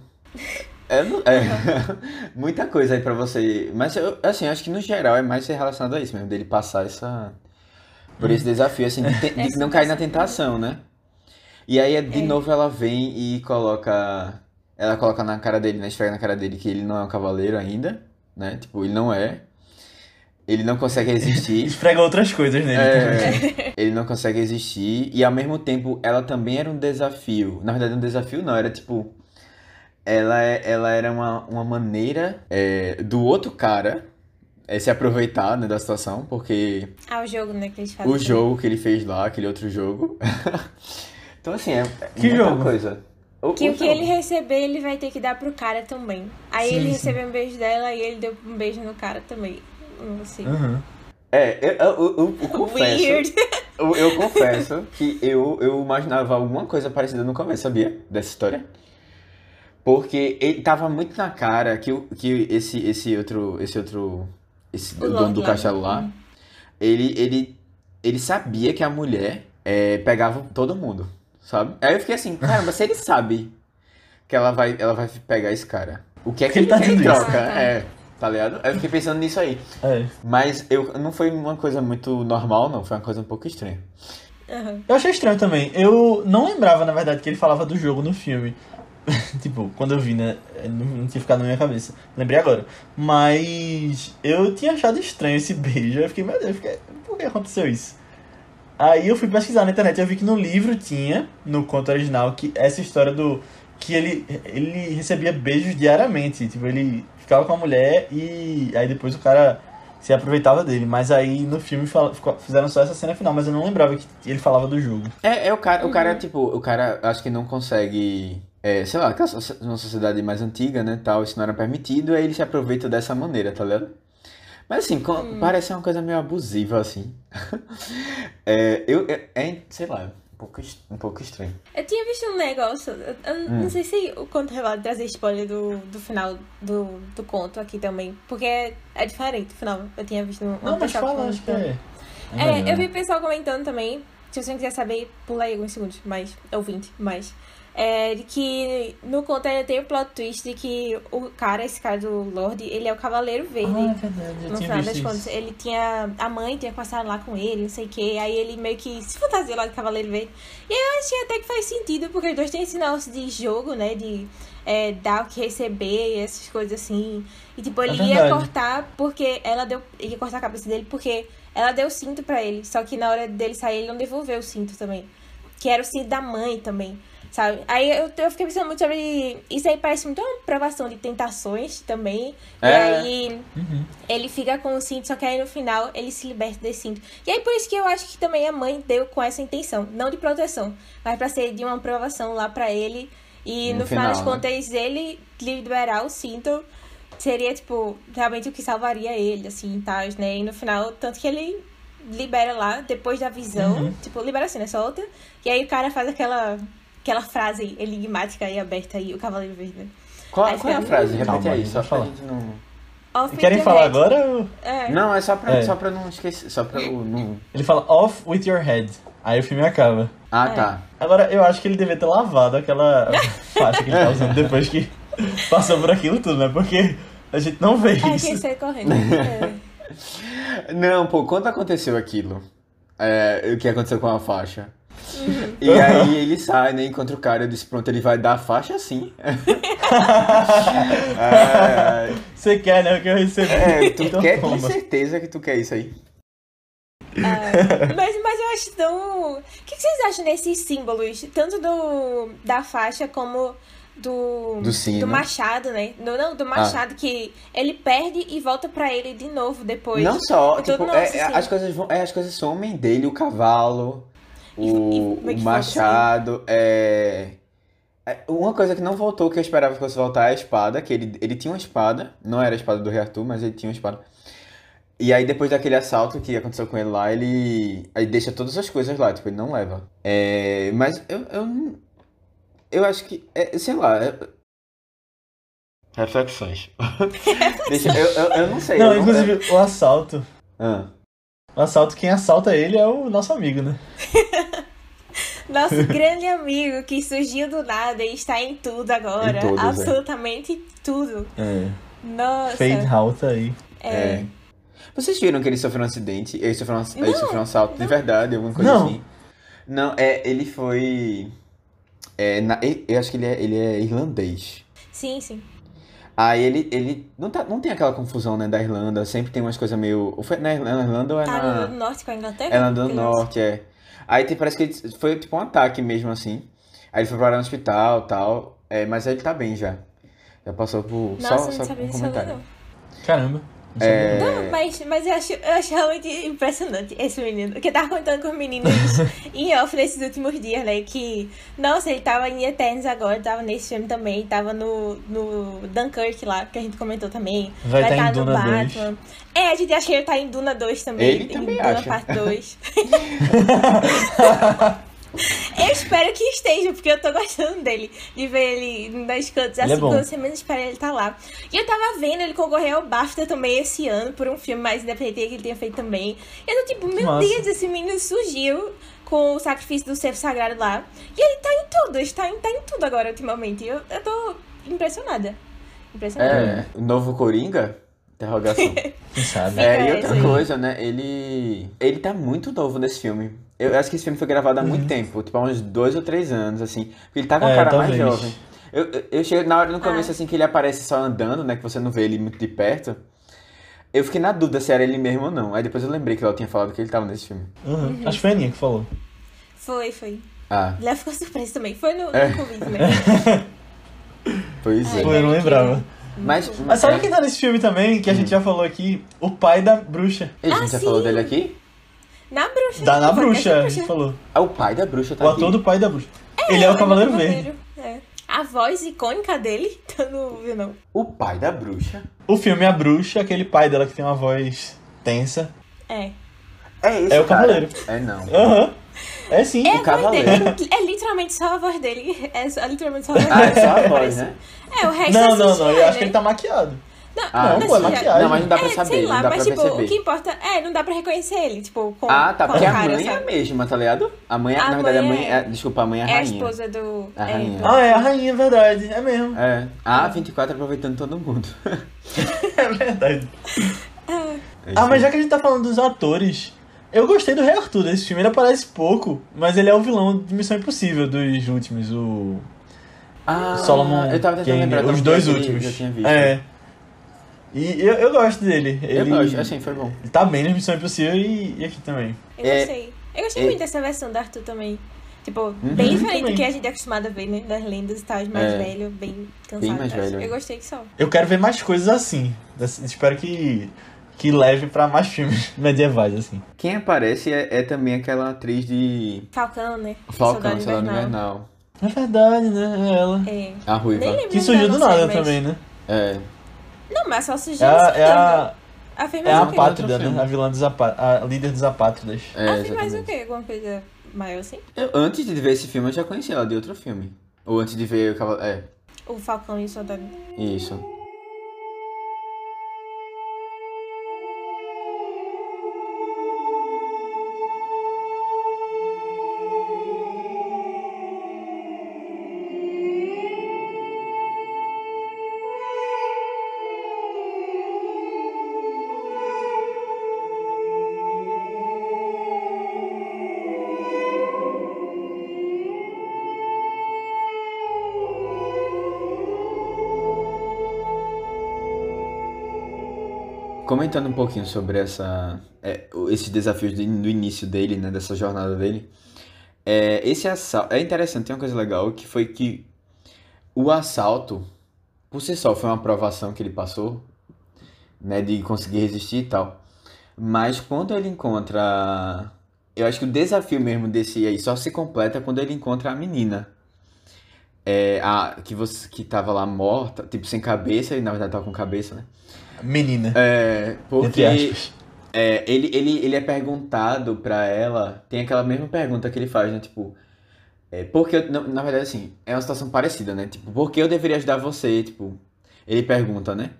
É, é, muita coisa aí pra você. Mas eu, assim, acho que no geral é mais relacionado a isso mesmo, dele passar essa. Por esse desafio, assim, de, te- de Essa não cair na tentação. tentação, né? E aí, de É. novo, ela vem e coloca. Ela coloca na cara dele, né? Esfrega na cara dele que ele não é um cavaleiro ainda, né? Tipo, ele não é. Ele não consegue existir. Esfrega outras coisas nele também. É, ele não consegue existir e ao mesmo tempo ela também era um desafio. Na verdade, um desafio não, era tipo. Ela, é- ela era uma, uma maneira é, do outro cara é, se aproveitar né, da situação, porque ah, o jogo, né, que eles fazem. o jogo que ele fez lá, aquele outro jogo. então, assim, é, é Que muita jogo? coisa. O- Que o o que ele receber, ele vai ter que dar pro cara também. Aí Sim, ele sim. recebeu um beijo dela e ele deu um beijo no cara também. Assim. Uhum. É, eu, eu, eu- eu confesso. Weird. Eu, eu confesso que eu, eu imaginava alguma coisa parecida no começo, sabia? Dessa história. Porque ele tava muito na cara que, o- que esse, esse outro. Esse outro. Esse O dono do castelo lá. Ele, ele, ele sabia que a mulher é, pegava todo mundo, sabe? Aí eu fiquei assim, caramba, se ele sabe que ela vai, ela vai pegar esse cara, o que é que Ele ele, tá quer em troca? Ah, tá. É, tá ligado? Aí eu fiquei pensando nisso aí. É. Mas eu, não foi uma coisa muito normal, não. Foi uma coisa um pouco estranha. Aham. Eu achei estranho também. Eu não lembrava, na verdade, que ele falava do jogo no filme. tipo, quando eu vi, né? Não, não tinha ficado na minha cabeça. Lembrei agora. Mas eu tinha achado estranho esse beijo. Eu fiquei, meu Deus, fiquei, por que aconteceu isso? Aí eu fui pesquisar na internet e eu vi que no livro tinha, no conto original, que essa história do. que ele, ele recebia beijos diariamente. Tipo, ele ficava com a mulher e aí depois o cara se aproveitava dele. Mas aí no filme fizeram só essa cena final, mas eu não lembrava que ele falava do jogo. É, é o cara, o cara, tipo, o cara acho que não consegue. É, sei lá, uma sociedade mais antiga, né, tal, isso não era permitido, aí ele se aproveita dessa maneira, tá ligado? Mas assim, com- parece uma coisa meio abusiva, assim. é, eu, é, é, sei lá, pouco, um pouco estranho. Eu tinha visto um negócio, eu, eu Hum. não sei se o conto vai trazer spoiler do, do final do, do conto aqui também, porque é, é diferente o final. Eu tinha visto um, Não, mas fala, acho que é. É, melhor. eu vi pessoal comentando também. Se você não quiser saber, pula aí alguns segundos, mas. Ou 20, mas. É, de que no conto ainda tem o plot twist de que o cara, esse cara do Lorde, ele é o Cavaleiro Verde. Ah, é verdade, eu no final das contas, ele tinha. A mãe tinha passado lá com ele, não sei o que. Aí ele meio que se fantasiou lá de Cavaleiro Verde. E aí eu achei até que faz sentido, porque os dois têm esse negócio de jogo, né? De é, dar o que receber, essas coisas assim. E tipo, ele É ia cortar porque ela deu. Ia cortar a cabeça dele porque ela deu o cinto pra ele. Só que na hora dele sair, ele não devolveu o cinto também. Que era o cinto da mãe também. Sabe? Aí eu, eu fiquei pensando muito sobre. Isso aí parece muito uma provação de tentações também. E É. aí Uhum. ele fica com o cinto, só que aí no final ele se liberta desse cinto. E aí por isso que eu acho que também a mãe deu com essa intenção, não de proteção, mas pra ser de uma aprovação lá pra ele. E No no, final, das final, né? contas, ele liberar o cinto seria, tipo, realmente o que salvaria ele, assim, tal, né? E no final, tanto que ele libera lá, depois da visão, Uhum. tipo, libera assim, né? Solta. E aí o cara faz aquela, aquela frase enigmática e aberta aí, o Cavaleiro Verde. Qual, Aí qual é a frase? Repete aí, só falar. Off Querem falar head. agora? ou- É. Não, é só pra, É. só pra não esquecer, só pra não... Ele fala off with your head. Aí o filme acaba. Ah, É. tá. Agora, eu acho que ele devia ter lavado aquela faixa que ele tá usando depois que passou por aquilo tudo, né? Porque a gente não vê É, quem isso. sai correndo. É. Não, pô, quando aconteceu aquilo, é, o que aconteceu com a faixa? Uhum. E aí ele sai, né, encontra o cara, eu disse, pronto, ele vai dar a faixa sim. é, Você quer, né? O que eu recebi. é, tu Então quer, toma. tem certeza que tu quer isso aí? Ah, mas, mas eu acho tão. O que, que vocês acham desses símbolos? Tanto do da faixa como do. Do sino. machado, né? Do, não, do machado, que ele perde e volta pra ele de novo depois. Não só, tô- tipo, nossa, é, é, sim. as, coisas vão, é, as coisas somem dele, o cavalo, E- o, e- o como é machado, é... é, Uma coisa que não voltou, que eu esperava que fosse voltar, é a espada, que ele, ele tinha uma espada, não era a espada do Rei Arthur, mas ele tinha uma espada. E aí depois daquele assalto que aconteceu com ele lá, ele aí deixa todas as coisas lá, tipo, ele não leva. É, mas eu, eu, eu acho que, é, sei lá... é- Reflexões. Deixa, eu, eu, eu não sei. Não, eu inclusive, o assalto. Ah. O assalto, quem assalta ele é o nosso amigo, né? Nosso grande amigo que surgiu do nada e está em tudo agora. Em todos, é. Absolutamente tudo. É. Nossa. Fade Out aí. É. É. Vocês viram que ele sofreu um acidente? Ele sofreu um, ele Não, sofreu um assalto de verdade, alguma coisa Não. assim? Não, é, ele foi. É, na- eu eu acho que ele é, ele é irlandês. Sim, sim. Aí ele, ele não, tá, não tem aquela confusão, né, da Irlanda, sempre tem umas coisas meio. Ou foi na Ir- na Irlanda ou é Tá na. no norte com a Inglaterra? É Irlanda do Norte, é. Aí tem, parece que ele, foi tipo um ataque mesmo assim. Aí ele foi parar no hospital e tal. É, mas ele tá bem já. Já passou por. Nossa, só eu só não sabia um comentário. não. Caramba. É, Não, mas, mas eu, acho, eu acho realmente impressionante esse menino. Porque eu tava contando com os meninos em off nesses últimos dias, né? Que, nossa, ele tava em Eternos agora, tava nesse filme também, tava no, no Dunkirk lá, que a gente comentou também. Vai tá em no Duna 2. Batman. É, a gente acha que ele tá em Duna 2 também. Ele em também Duna acha. Parte 2. eu espero que esteja, porque eu tô gostando dele. De ver ele nas cantos, é assim, bom. quando você menos espera ele tá lá. E eu tava vendo ele concorrer ao BAFTA também esse ano, por um filme mais independente que ele tinha feito também. E eu tô tipo, meu Massa. Deus, esse menino surgiu com o sacrifício do cervo sagrado lá. E ele tá em tudo, ele tá em, tá em tudo agora ultimamente. Eu, eu tô impressionada. Impressionada. é, o novo Coringa? Interrogação. Quem sabe? É, e outra coisa, né? Ele. Ele tá muito novo nesse filme. Eu acho que esse filme foi gravado há Uhum. muito tempo, tipo há uns dois ou três anos, assim. Porque ele tá com a É, cara mais talvez. jovem. Eu, eu, cheguei na hora no começo, Ah. assim, que ele aparece só andando, né? Que você não vê ele muito de perto. Eu fiquei na dúvida se era ele mesmo ou não. Aí depois eu lembrei que ela tinha falado que ele tava nesse filme. Uhum. Acho que foi a Aninha que falou. Foi, foi. Ah, Léo ficou surpreso também. Foi no, no É. Covid, né? pois é. Foi, eu não lembrava. Mas, Mas sabe quem tá nesse filme também, que a gente já falou aqui? O pai da bruxa. A gente Ah, já sim. falou dele aqui? Na bruxa. Da, na no podcast bruxa, a gente falou. Ah, o pai da bruxa tá O aqui. ator do pai da bruxa. Ele é o Cavaleiro Verde. É. A voz icônica dele, tu não viu, não. O pai da bruxa? O filme A Bruxa, aquele pai dela que tem uma voz tensa. É. É esse É o cara. Cavaleiro. É não. Aham. É sim. É a O voz Cavaleiro. dele. É literalmente só a voz dele. É só, literalmente só a voz Ah, é dele. só a voz, né? É, o resto Não, é não, não. Eu acho né? que ele tá maquiado. Não, Ah, não, não, é pô, é maquiagem. Não, mas não dá pra É, saber, sei lá, não dá mas pra tipo, perceber. o que importa é, não dá pra reconhecer ele, tipo, com, Ah, tá. com Porque a cara, mãe é a sabe? mesma, tá ligado? A mãe, é- A na verdade, a mãe mãe é- é. Desculpa, a mãe é a É a rainha. esposa do. A é, rainha. Ah, é a rainha, é verdade. É mesmo. É. A 24 aproveitando todo mundo. É verdade. É Ah, mas já que a gente tá falando dos atores, eu gostei do Rei Arthur desse filme. Ele aparece pouco, mas ele é o vilão de Missão Impossível dos últimos. O Ah, Solomon eu tava tentando Kane, lembrar. os dois últimos. Já tinha visto. É. E eu, eu gosto dele. Ele, Eu gosto, assim, foi bom. ele tá bem na Missão Impossível e, e aqui também. Eu É- gostei. Eu gostei é- muito dessa versão do Arthur também. Tipo, bem diferente também. do que a gente é acostumado a ver, né? Das lendas e tal, mais É. velho, bem cansado. Bem mais Eu- velho. Eu gostei que só. Eu quero ver mais coisas assim. Espero que, que leve pra mais filmes medievais, assim. Quem aparece é, é também aquela atriz de Falcão, né? Falcão, Soldado Invernal. É verdade, né? É ela. É. A ruiva. Que surgiu do nada mas- também, né? É. Não, mas só surgiu É a, é a, A é a apátrida, né? A vilã dos apá- a líder dos apátridas. É, Ela fez mais o quê? Alguma coisa maior assim? Eu, antes de ver esse filme, eu já conhecia ela de outro filme. Ou antes de ver o Cavaleiro. É, O Falcão e o Soldado. isso. Comentando um pouquinho sobre essa, é, esses desafios de- do início dele, né, dessa jornada dele, é, esse assalto, é interessante, tem uma coisa legal, que foi que o assalto, por si só, foi uma aprovação que ele passou, né, de conseguir resistir e tal, mas quando ele encontra, eu acho que o desafio mesmo desse aí só se completa quando ele encontra a menina, é, a, que, você, que tava lá morta, tipo, sem cabeça, e na verdade tava com cabeça, né, Menina. é, porque Entre aspas. é, ele, ele, ele é perguntado pra ela, tem aquela mesma pergunta que ele faz, né? Tipo, é, porque eu, na, verdade, assim, é uma situação parecida, né? Tipo, por que eu deveria ajudar você? Tipo, ele pergunta, né?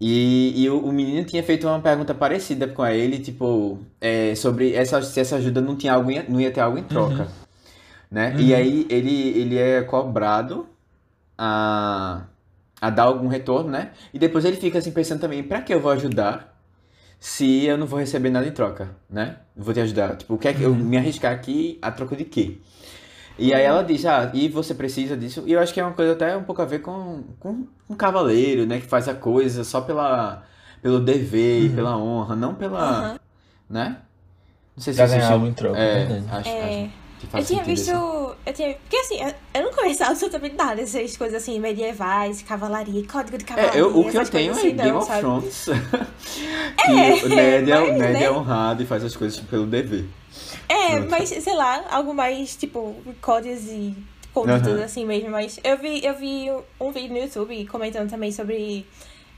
E, e o, o menino tinha feito uma pergunta parecida com a ele, tipo, é, sobre essa, se essa ajuda não tinha algo, não ia ter algo em troca, né? E Uhum. aí ele, ele é cobrado a, a dar algum retorno, né? E depois ele fica assim pensando também, pra que eu vou ajudar se eu não vou receber nada em troca, né? Vou te ajudar. Tipo, o que é que eu me arriscar aqui a troca de quê? E aí ela diz, ah, e você precisa disso? E eu acho que é uma coisa até um pouco a ver com, com um cavaleiro, né? Que faz a coisa só pela, pelo dever e pela honra, não pela, Aham. né? Não sei se Pra você ganhar chama- algo em troca, É, verdade. acho, É. acho Eu tinha visto. Eu tinha. Porque assim, eu, eu não conheço absolutamente nada dessas coisas assim, medievais, cavalaria, código de cavalaria. É, eu, o que eu tenho é assim, Game não, of sabe? Thrones. que É, o Ned, é, mas, Ned né? é honrado e faz as coisas pelo dever. É, Pronto. mas sei lá, algo mais tipo códigos e condutas Aham. assim mesmo. Mas eu vi, eu vi um vídeo no YouTube comentando também sobre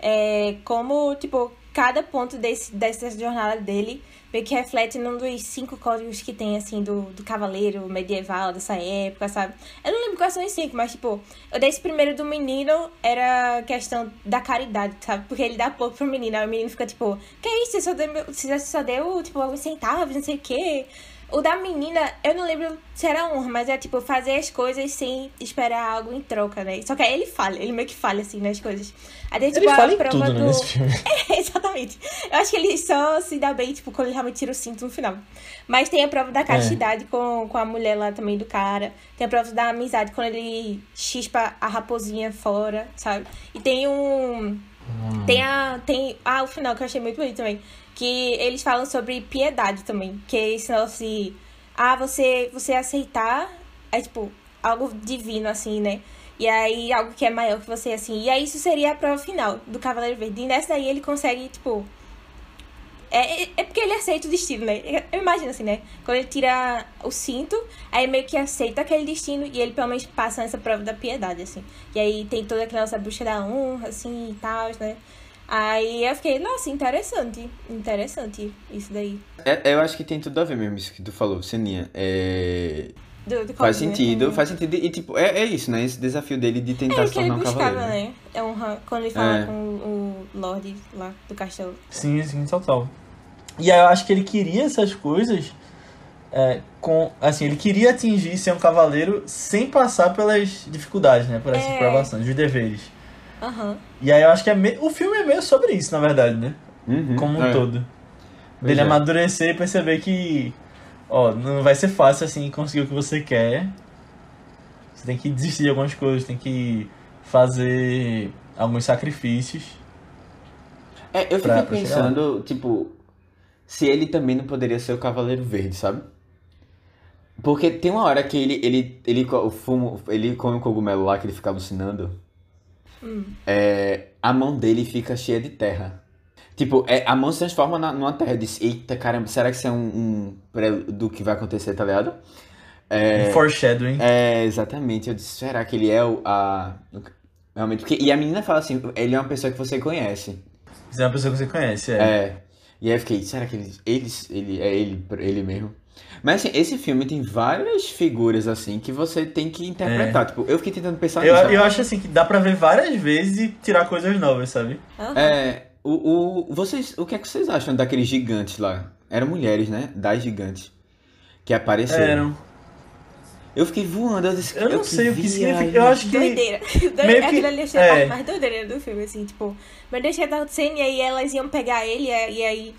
é, como, tipo, cada ponto desse, dessa jornada dele meio que reflete num dos cinco códigos que tem, assim, do, do cavaleiro medieval dessa época, sabe? Eu não lembro quais são os cinco, mas, tipo, eu desse primeiro do menino era questão da caridade, sabe? Porque ele dá pouco pro menino, aí o menino fica, tipo, que isso, você só deu, você só deu tipo, alguns centavos, não sei o quê. O da menina, eu não lembro se era honra, mas é tipo fazer as coisas sem esperar algo em troca, né? Só que aí ele falha, ele meio que falha assim nas coisas. Aí tem, tipo, Ele a fala em prova tudo, né, do. filme. É, exatamente. Eu acho que ele só se dá bem, tipo, quando ele realmente tira o cinto no final. Mas tem a prova da castidade com, com a mulher lá também do cara. Tem a prova da amizade quando ele chispa a raposinha fora, sabe? E tem um. Tem a. Tem. Ah, o final que eu achei muito bonito também. Que eles falam sobre piedade também. Que é esse negócio de. Ah, você, você aceitar. É tipo, algo divino, assim, né? E aí, algo que é maior que você, assim. E aí, isso seria a prova final do Cavaleiro Verde. E nessa daí, ele consegue, tipo. É, é, é porque ele aceita o destino, né? Eu imagino assim, né? Quando ele tira o cinto, aí meio que aceita aquele destino e ele pelo menos passa nessa prova da piedade, assim. E aí tem toda aquela nossa busca da honra, assim, e tal, né? Aí eu fiquei, nossa, interessante. Interessante isso daí. É, eu acho que tem tudo a ver mesmo isso que tu falou, Seninha. É, Do, do faz sentido, faz sentido. E tipo, é, é isso, né? Esse desafio dele de tentar É se o que ele tornar um buscava, cavaleiro. né? É honra quando ele fala É. com o, o Lorde lá do castelo. Sim, sim, total. E aí eu acho que ele queria essas coisas é, com. Assim, ele queria atingir ser um cavaleiro sem passar pelas dificuldades, né? Por essas É. provações, os deveres. Aham. E aí eu acho que é me... o filme é meio sobre isso, na verdade, né? Uhum, Como um é. todo. Pois Dele é. amadurecer e perceber que, ó, não vai ser fácil assim conseguir o que você quer. Você tem que desistir de algumas coisas, tem que fazer alguns sacrifícios. É, eu Pra- fiquei pensando, tipo, se ele também não poderia ser o Cavaleiro Verde, sabe? Porque tem uma hora que ele, ele, ele, o fumo, ele come o cogumelo lá que ele fica alucinando. Hum. É, a mão dele fica cheia de terra. Tipo, é, a mão se transforma na, numa terra. Eu disse, eita caramba, será que isso é um, um pré do que vai acontecer, tá ligado? É, Um foreshadowing. é, exatamente. Eu disse, será que ele é o. A, realmente. Porque, e a menina fala assim, ele é uma pessoa que você conhece. Você é uma pessoa que você conhece, é. É. E aí eu fiquei, será que ele, eles, ele é ele, ele mesmo? Mas assim, esse filme tem várias figuras assim que você tem que interpretar. Tipo, eu fiquei tentando pensar Eu, nisso. eu acho assim que dá pra ver várias vezes e tirar coisas novas, sabe? Aham. É, o, o, vocês, o que é que vocês acham daqueles gigantes lá? Eram mulheres, né? Das gigantes. Que apareceram. Eram. Eu fiquei voando. Eu, disse, Eu não sei o que significa. Eu acho que. Doideira. Meio que- Aquilo ali achei a é. parte mais doideira do filme, assim, tipo, o que tá acontecendo? E aí elas iam pegar ele, e aí- e aí.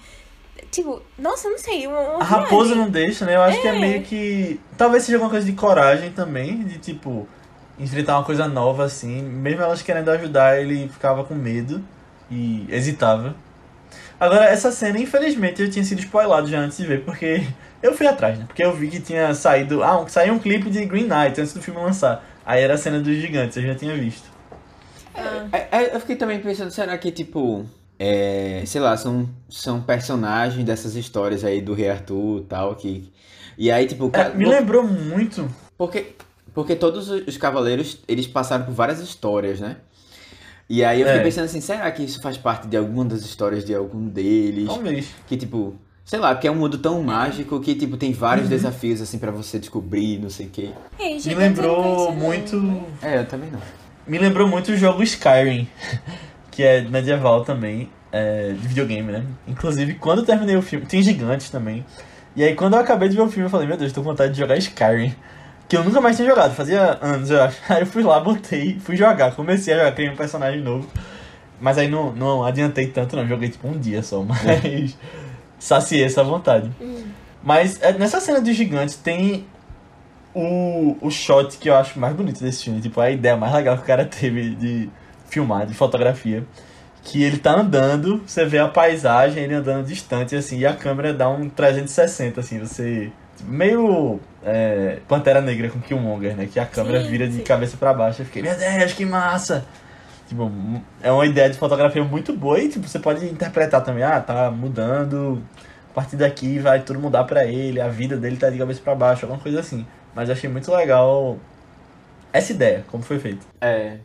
Tipo, nossa, eu não sei. Uma, uma A raposa viagem. não deixa, né? Eu acho que é É. meio que. Talvez seja alguma coisa de coragem também, de tipo, enfrentar uma coisa nova assim. Mesmo elas querendo ajudar, ele ficava com medo e hesitava. Agora, essa cena, infelizmente, eu tinha sido spoilado já antes de ver, porque eu fui atrás, né? Porque eu vi que tinha saído. Ah, um- saiu um clipe de Green Knight antes do filme lançar. Aí era a cena dos gigantes, eu já tinha visto. Ah, É, é, eu fiquei também pensando, será que, tipo, é, sei lá, são, são personagens dessas histórias aí do Rei Arthur e tal, que... E aí, tipo, É, me lembrou muito. porque, porque todos os os cavaleiros, eles passaram por várias histórias, né? E aí eu fiquei É. pensando assim, será que isso faz parte de alguma das histórias de algum deles? Talvez. Que, tipo, sei lá, porque é um mundo tão mágico que, tipo, tem vários desafios, assim, pra você descobrir, não sei o quê. é, Me lembrou muito. É, eu também não. Me lembrou muito o jogo Skyrim, que é medieval também, é, de videogame, né? Inclusive, quando eu terminei o filme, tem gigantes também. E aí, quando eu acabei de ver o filme, eu falei, meu Deus, tô com vontade de jogar Skyrim. Que eu nunca mais tinha jogado, fazia anos, eu acho. Aí eu fui lá, botei, fui jogar, comecei a jogar, criei um personagem novo. Mas aí não, não adiantei tanto, não, joguei tipo um dia só, mas saciei essa vontade. Hum. Mas é, nessa cena dos gigantes tem o, o shot que eu acho mais bonito desse filme. Tipo, a ideia mais legal que o cara teve de filmar, de fotografia. Que ele tá andando, você vê a paisagem, ele andando distante, assim, e a câmera dá um 360, assim, você. Meio é, Pantera Negra com Killmonger, né? Que a câmera Sim, vira de sim. cabeça pra baixo. Eu fiquei, meu Deus, que massa! Tipo, é uma ideia de fotografia muito boa e tipo, você pode interpretar também, ah, tá mudando, a partir daqui vai tudo mudar pra ele, a vida dele tá de cabeça pra baixo, alguma coisa assim. Mas eu achei muito legal essa ideia, como foi feito. É.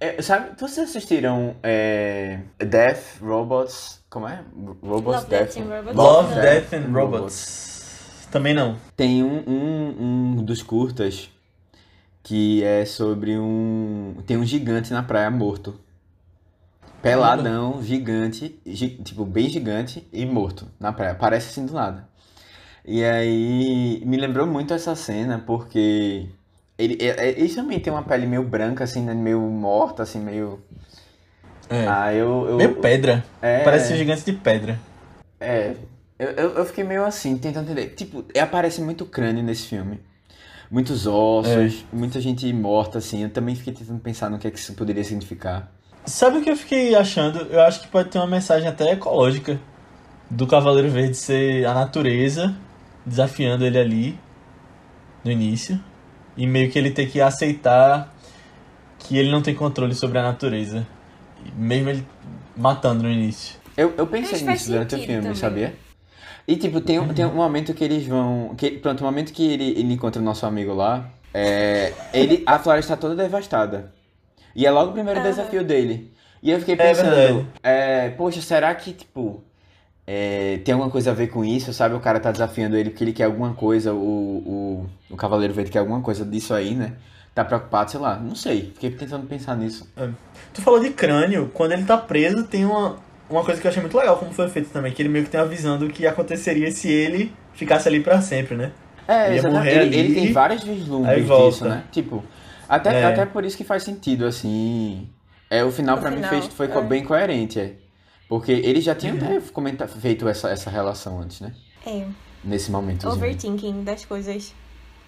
É, sabe, vocês assistiram é, Death, Robots, como é? Robots, Love, Death and Robots? Love. Death and Robots. Também não. Tem um, um, um dos curtas que é sobre um. Tem um gigante na praia morto. Peladão, gigante, gi- tipo, bem gigante e morto na praia. Parece assim do nada. E aí me lembrou muito essa cena porque ele, é- é- ele também tem uma pele meio branca, assim, né? Meio morta, assim, meio. É. Ah, eu. eu Meio pedra. é, Parece um gigante de pedra. É, eu, eu, eu fiquei meio assim, tentando entender. Tipo, aparece muito crânio nesse filme. Muitos ossos, muita gente morta, assim. Eu também fiquei tentando pensar no que, é que isso poderia significar. Sabe o que eu fiquei achando? Eu acho que pode ter uma mensagem até ecológica do Cavaleiro Verde ser a natureza desafiando ele ali no início e meio que ele ter que aceitar que ele não tem controle sobre a natureza, mesmo ele matando no início. Eu, eu pensei nisso durante o filme, também. sabia? E, tipo, tem, um- tem um momento que eles vão... Que, pronto, o momento que ele, ele encontra o nosso amigo lá, é, ele, a floresta tá toda devastada. E é logo o primeiro desafio dele. E eu fiquei É pensando, verdade. é, poxa, será que, tipo, é, tem alguma coisa a ver com isso, sabe? O cara tá desafiando ele porque ele quer alguma coisa, o, o, o Cavaleiro Verde quer alguma coisa disso aí, né? Tá preocupado, sei lá, não sei. Fiquei tentando pensar nisso. Tu falou de crânio, quando ele tá preso tem uma, uma coisa que eu achei muito legal como foi feito também, que ele meio que tem uma visão do que aconteceria se ele ficasse ali pra sempre, né? É, Ia exatamente. morrer Ele, ele ali, tem vários vislumbres volta. disso, né? Tipo, até, É. até por isso que faz sentido, assim. É, o final O pra mim fez, foi é. bem coerente, é. Porque ele já tinha Uhum. até comenta- feito essa, essa relação antes, né? É, Nesse momento. overthinking das coisas.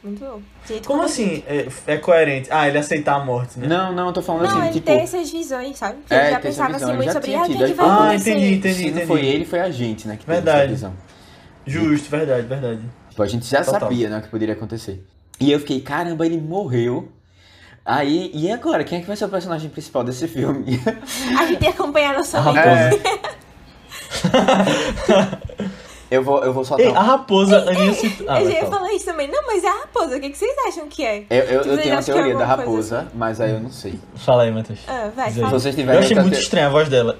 Muito bom. Jeito Como assim é, é coerente? Ah, ele aceitar a morte, né? Não, não, eu tô falando Não, assim, ele tipo. tem essas visões, sabe? Que É, ele já pensava visão, assim ele muito sobre ah, o que, vai Ah, acontecer. entendi, entendi, Se não entendi. foi ele, foi a gente, né? Que teve Verdade. essa visão. Justo, verdade, verdade. Tipo, a gente já Total. sabia, né, o que poderia acontecer. E eu fiquei, caramba, ele morreu. Aí, e agora? Quem é que vai ser o personagem principal desse filme? A gente ia acompanhar nosso A amigo. raposa. eu vou, eu vou soltar. Ei, um- a raposa, Aninha citou. Ah, eu ia fala. falar isso também. Não, mas é a raposa, o que, que vocês acham que é? Eu, eu, eu Vocês tenho uma é teoria da alguma coisa raposa, mas aí eu não sei. Fala aí, Matheus. Ah, vai. Se fala. vocês Eu tiverem achei essa muito te- estranha a voz dela.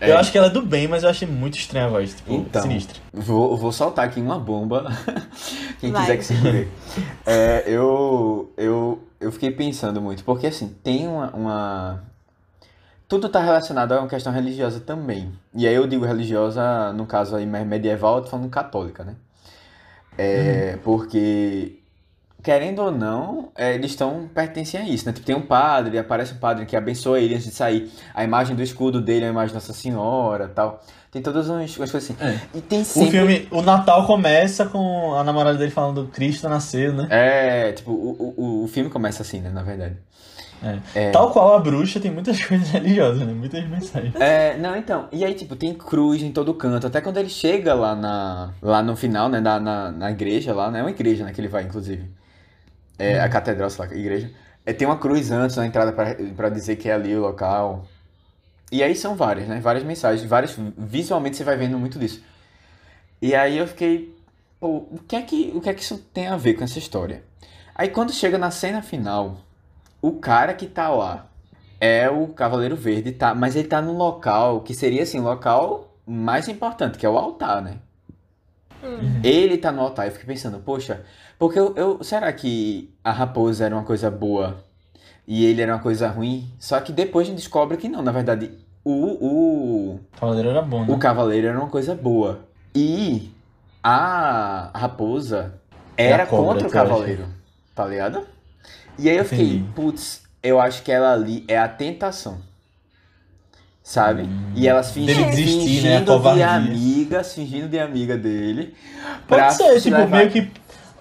É. Eu acho que ela é do bem, mas eu achei muito estranha a voz. Tipo, Então, sinistra. Vou, vou soltar aqui uma bomba. Quem Vai. quiser que segure. É, eu, eu, eu fiquei pensando muito, porque assim, tem uma, uma- Tudo tá relacionado a uma questão religiosa também. E aí eu digo religiosa, no caso aí mais medieval, eu tô falando católica, né? É, Porque, querendo ou não, é, eles estão pertencem a isso, né? Tipo, tem um padre, aparece um padre que abençoa ele antes de sair. A imagem do escudo dele é a imagem de Nossa Senhora tal. Tem todas umas, umas coisas assim. É. E tem O sempre. filme, o Natal começa com a namorada dele falando Cristo nasceu, né? É, tipo, o, o, o filme começa assim, né, na verdade. É. Tal qual a bruxa tem muitas coisas religiosas, né? Muitas mensagens. É, não, então, e aí, tipo, tem cruz em todo canto, até quando ele chega lá na, lá no final, né, na, na, na igreja lá, né, é uma igreja, né, que ele vai, inclusive. É, a catedral, sei lá, a igreja. É, tem uma cruz antes na entrada pra, pra dizer que é ali o local. E aí são várias, né, várias mensagens, várias, visualmente você vai vendo muito disso. E aí eu fiquei, pô, o que é que, o que é que isso tem a ver com essa história? Aí quando chega na cena final, o cara que tá lá é o Cavaleiro Verde, tá? Mas ele tá num local que seria assim, o local mais importante, que é o altar, né? Hum. Ele tá no altar. Eu fiquei pensando, poxa, porque eu, eu- será que a raposa era uma coisa boa e ele era uma coisa ruim? Só que depois a gente descobre que não, na verdade, o, o, O Cavaleiro era bom, né? o cavaleiro era uma coisa boa. E a raposa era a cobra, contra o acha? cavaleiro, tá ligado? E aí eu fiquei, Entendi. putz, eu acho que ela ali é a tentação. Sabe? e elas fingi- Dele desistir, né? Fingindo de covardia. amigas, fingindo de amiga dele. Pode pra ser, se tipo, levar- meio que.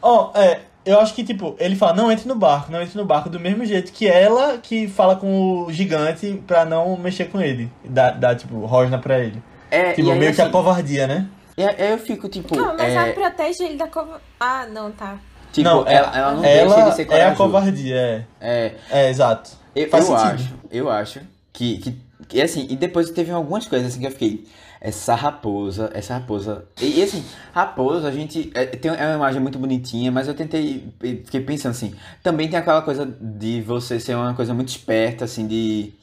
Ó, é. Eu acho que, tipo, ele fala, não entre no barco, não entre no barco, do mesmo jeito que ela que fala com o gigante pra não mexer com ele. Dá, dá tipo, rosna pra ele. É, Tipo, e aí, meio que a assim, covardia, né? aí eu fico, tipo. Calma, mas é, ela protege ele da cova. Ah, não, tá. Tipo, não, ela, ela não ela deixa de ser é a corajosa. covardia, é. É, É, exato. eu, Faz eu sentido. acho, eu acho que, que, que, assim, e depois teve algumas coisas assim que eu fiquei, essa raposa, essa raposa, e, e, assim, raposa, a gente, é, tem, é uma imagem muito bonitinha, mas eu tentei, fiquei pensando assim, também tem aquela coisa de você ser uma coisa muito esperta, assim, de,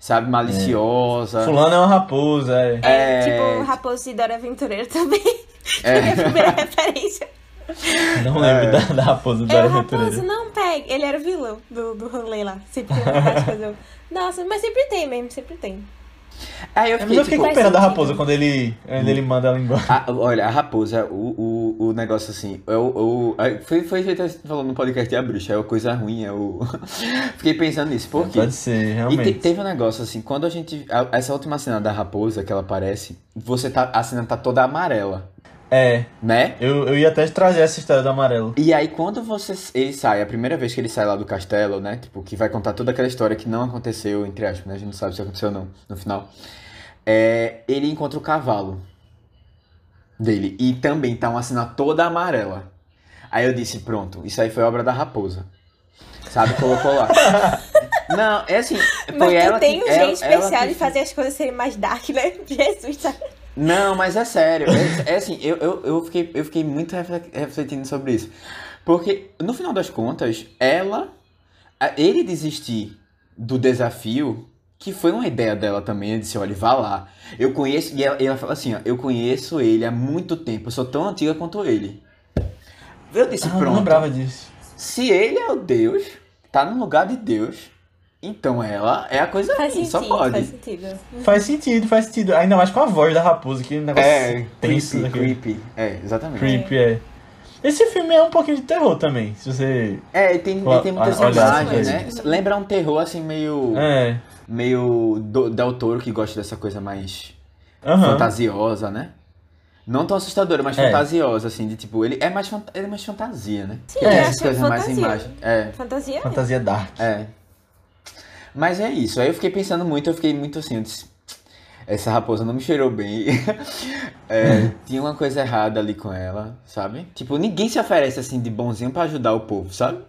sabe, maliciosa. Fulano é uma raposa, é. É, É. tipo Raposo e Dora Aventureira também. É. A primeira referência. Não lembro É. da, da raposa do É Dora o Raposo, Aventureira. não pegue. Ele era o vilão do, do rolê lá. Sempre tem uma fazer. Nossa, mas sempre tem mesmo, sempre tem. Aí eu É, mas fiquei, eu fiquei tipo, com pena da raposa quando ele, quando ele manda ela embora. A- olha, a raposa, o, o, o negócio assim, é o, o, a- foi, foi feito assim, falando no podcast de a bruxa, é a coisa ruim, é o. Fiquei pensando nisso, por quê? Pode ser, E te- realmente. teve um negócio assim, quando a gente. a- essa última cena da raposa que ela aparece, você tá. A cena tá toda amarela, É, né? eu, eu ia até trazer essa história do amarelo. E aí quando você. Ele sai, a primeira vez que ele sai lá do castelo, né? Tipo, que vai contar toda aquela história que não aconteceu, entre aspas, né? A gente não sabe se aconteceu ou não no final. É, ele encontra o cavalo dele. E também tá uma cena toda amarela. Aí eu disse, pronto, isso aí foi obra da raposa. Sabe, colocou lá. Não, é assim, foi Mas ela tu tem um que, ela- jeito ela especial que de fazer as coisas serem mais dark, né? Jesus, sabe? Não, mas é sério. É, é assim, eu, eu, eu, fiquei, eu fiquei muito refle- refletindo sobre isso. Porque, no final das contas, ela. Ele desistir do desafio, que foi uma ideia dela também. Ele disse: olha, vá lá. Eu conheço. E ela, e ela fala assim: ó, eu conheço ele há muito tempo. Eu sou tão antiga quanto ele. Eu disse: Ah, não pronto. lembrava disso. Se ele é o Deus, tá no lugar de Deus. Então ela é a coisa Faz ruim, sentido, só pode. faz sentido. Faz sentido, faz sentido. Ainda mais com a voz da raposa, que negócio É, tenso creepy, creepy. É, exatamente. Creepy, é. Esse filme é um pouquinho de terror também, se você... É, e tem, e tem muitas imagens, né? Lembra um terror assim meio. É. meio do, Del Toro que gosta dessa coisa mais Aham. fantasiosa, né? Não tão assustadora, mas É. fantasiosa, assim, de tipo, ele é mais, fanta- ele é mais fantasia, né? Sim, eu essas acho coisas mais fantasia. imagem. É, Fantasia? Fantasia dark. é. Mas é isso. Aí eu fiquei pensando muito, eu fiquei muito assim, eu disse, essa raposa não me cheirou bem. É, tinha uma coisa errada ali com ela, sabe? Tipo, ninguém se oferece assim de bonzinho pra ajudar o povo, sabe?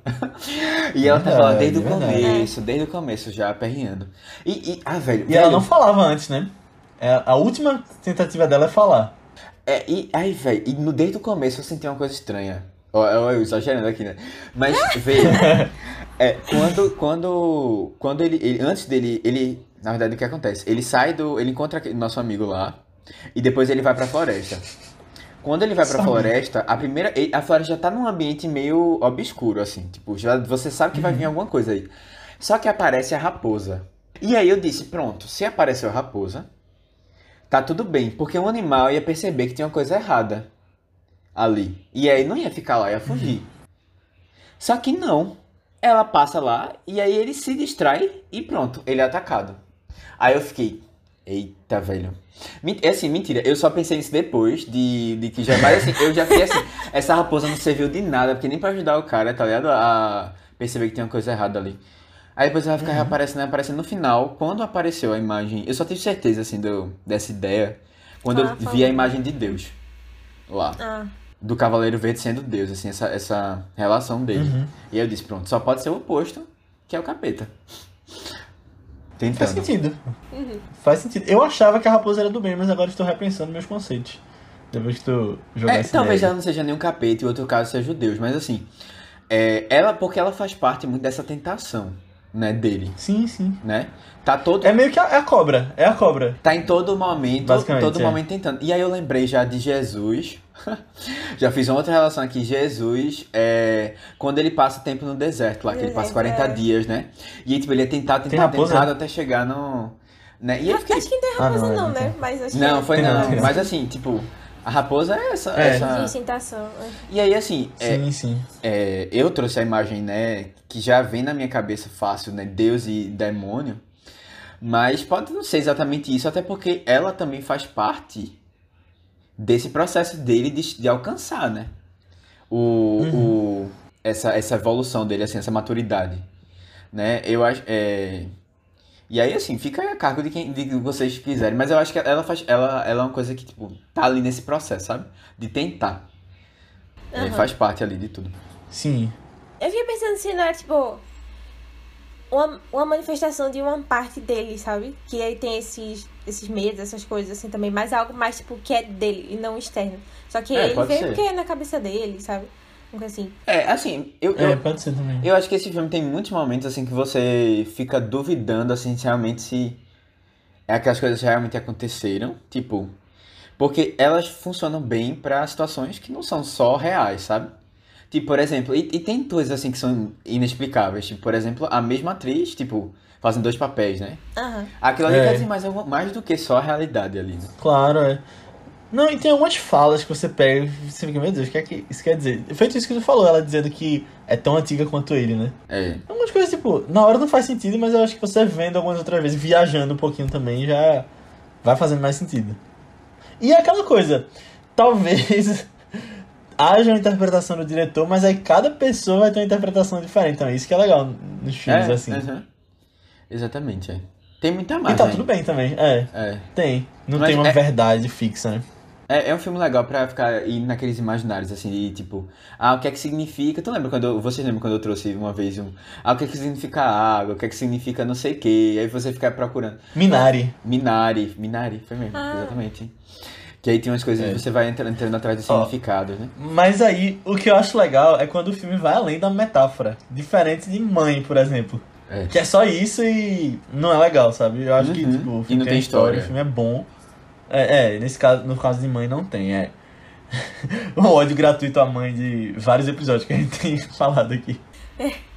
e ela tava lá desde o começo, desde o começo já aperreando. E, e ah, velho. E ela velho, não falava antes, né? É, a última tentativa dela é falar. É, e, ai, velho, e no, desde o começo eu senti uma coisa estranha. Ó, ó, eu exagerando aqui, né? Mas, veja, é, quando, quando, quando ele, ele, antes dele, ele, na verdade, o que acontece? Ele sai do, ele encontra nosso amigo lá, e depois ele vai pra floresta. Quando ele vai pra Sabe. floresta, a primeira, a floresta já tá num ambiente meio obscuro, assim, tipo, já, você sabe que vai vir alguma coisa aí. Só que aparece a raposa. E aí eu disse, pronto, se apareceu a raposa, tá tudo bem, porque um animal ia perceber que tinha uma coisa errada ali. E aí não ia ficar lá, ia fugir. Só que não. Ela passa lá e aí ele se distrai e pronto, ele é atacado. Aí eu fiquei, eita, velho. É assim, mentira, eu só pensei nisso depois de, de que já. Mas assim, eu já fiquei assim, essa raposa não serviu de nada, porque nem pra ajudar o cara, tá ligado? A perceber que tem uma coisa errada ali. Aí depois ela fica reaparecendo, aparecendo no final. Quando apareceu a imagem, eu só tive certeza, assim, do, dessa ideia, quando Ah, eu vi a imagem de Deus lá Ah, do Cavaleiro Verde sendo Deus, assim, essa, essa relação dele. Uhum. E aí eu disse, pronto, só pode ser o oposto, que é o capeta. Faz Tentando. sentido. Faz sentido. Eu achava que a raposa era do bem, mas agora estou repensando meus conceitos. Depois que tu jogar É, essa talvez ideia. ela não seja nenhum capeta e o outro caso seja o Deus, mas assim, é, ela, porque ela faz parte muito dessa tentação, né, dele, Sim, sim. né? Tá todo, É meio que a, é a cobra. É a cobra. tá em todo momento, Basicamente, todo é. momento tentando. E aí eu lembrei já de Jesus, já fiz uma outra relação aqui, Jesus, é, quando ele passa tempo no deserto lá, que ele passa Deserto, 40 é. dias, né? E tipo, ele é tentado, tentado, tentado até chegar no... Né? E eu fiquei, acho que não tem Ah, raposa não, é, não, não né? Mas acho Não, que foi Tem não. Mas assim, tipo, a raposa é essa. É. essa... Tentação. é. E aí, assim, é, Sim, sim. é, eu trouxe a imagem, né, que já vem na minha cabeça fácil, né, Deus e demônio. Mas pode não ser exatamente isso, até porque ela também faz parte desse processo dele de, de alcançar, né? O, o, essa, essa evolução dele, assim, essa maturidade. Né? Eu acho. É... E aí, assim, fica a cargo de quem de que vocês quiserem. Mas eu acho que ela faz. Ela, ela é uma coisa que, tipo, tá ali nesse processo, sabe? De tentar. É, Aham. faz parte ali de tudo. Sim. Eu fiquei pensando se não era, tipo, uma, uma manifestação de uma parte dele, sabe? Que aí tem esses, esses medos, essas coisas assim também, mas algo mais, tipo, que é dele e não externo. Só que É, ele veio ser. porque é na cabeça dele, sabe? Uma coisa assim. É, assim, eu, É, eu, pode ser também. eu acho que esse filme tem muitos momentos assim que você fica duvidando assim se realmente se é aquelas coisas realmente aconteceram, tipo, porque elas funcionam bem pra situações que não são só reais, sabe? Tipo, por exemplo, e, e tem coisas assim que são inexplicáveis, tipo, por exemplo, a mesma atriz, tipo, fazem dois papéis, né? Aham. Aquilo ali É. quer dizer mais, mais do que só a realidade ali, né? Claro, é. Não, e tem algumas falas que você pega e você fica, meu Deus, o que é que isso quer dizer? Feito isso que tu falou, ela dizendo que é tão antiga quanto ele, né? É. Algumas coisas, tipo, na hora não faz sentido, mas eu acho que você vendo algumas outras vezes, viajando um pouquinho também, já vai fazendo mais sentido. E é aquela coisa, talvez haja uma interpretação do diretor, mas aí cada pessoa vai ter uma interpretação diferente também. Isso que é legal nos filmes, É, assim. aham. Exatamente, é. Tem muita E mais, tá né? tudo bem também, é. É. Tem. Não Mas tem uma é- verdade fixa, né? É, é um filme legal pra ficar indo naqueles imaginários, assim, de tipo, ah, o que é que significa? Tu lembra quando eu, vocês lembram quando eu trouxe uma vez um, ah, o que é que significa água, o que é que significa não sei o que, aí você fica procurando. Minari. Minari, Minari, foi mesmo, Ah. exatamente. Que aí tem umas coisas É. que você vai entrando, entrando atrás dos Ó. significados, né? Mas aí, o que eu acho legal é quando o filme vai além da metáfora. Diferente de Mãe, por exemplo. É. Que é só isso e não é legal, sabe? Eu acho que, Uhum. tipo, o E filme não tem tem história, história. o filme é bom. É, é, nesse caso, no caso de Mãe não tem, é. o ódio gratuito à mãe de vários episódios que a gente tem falado aqui.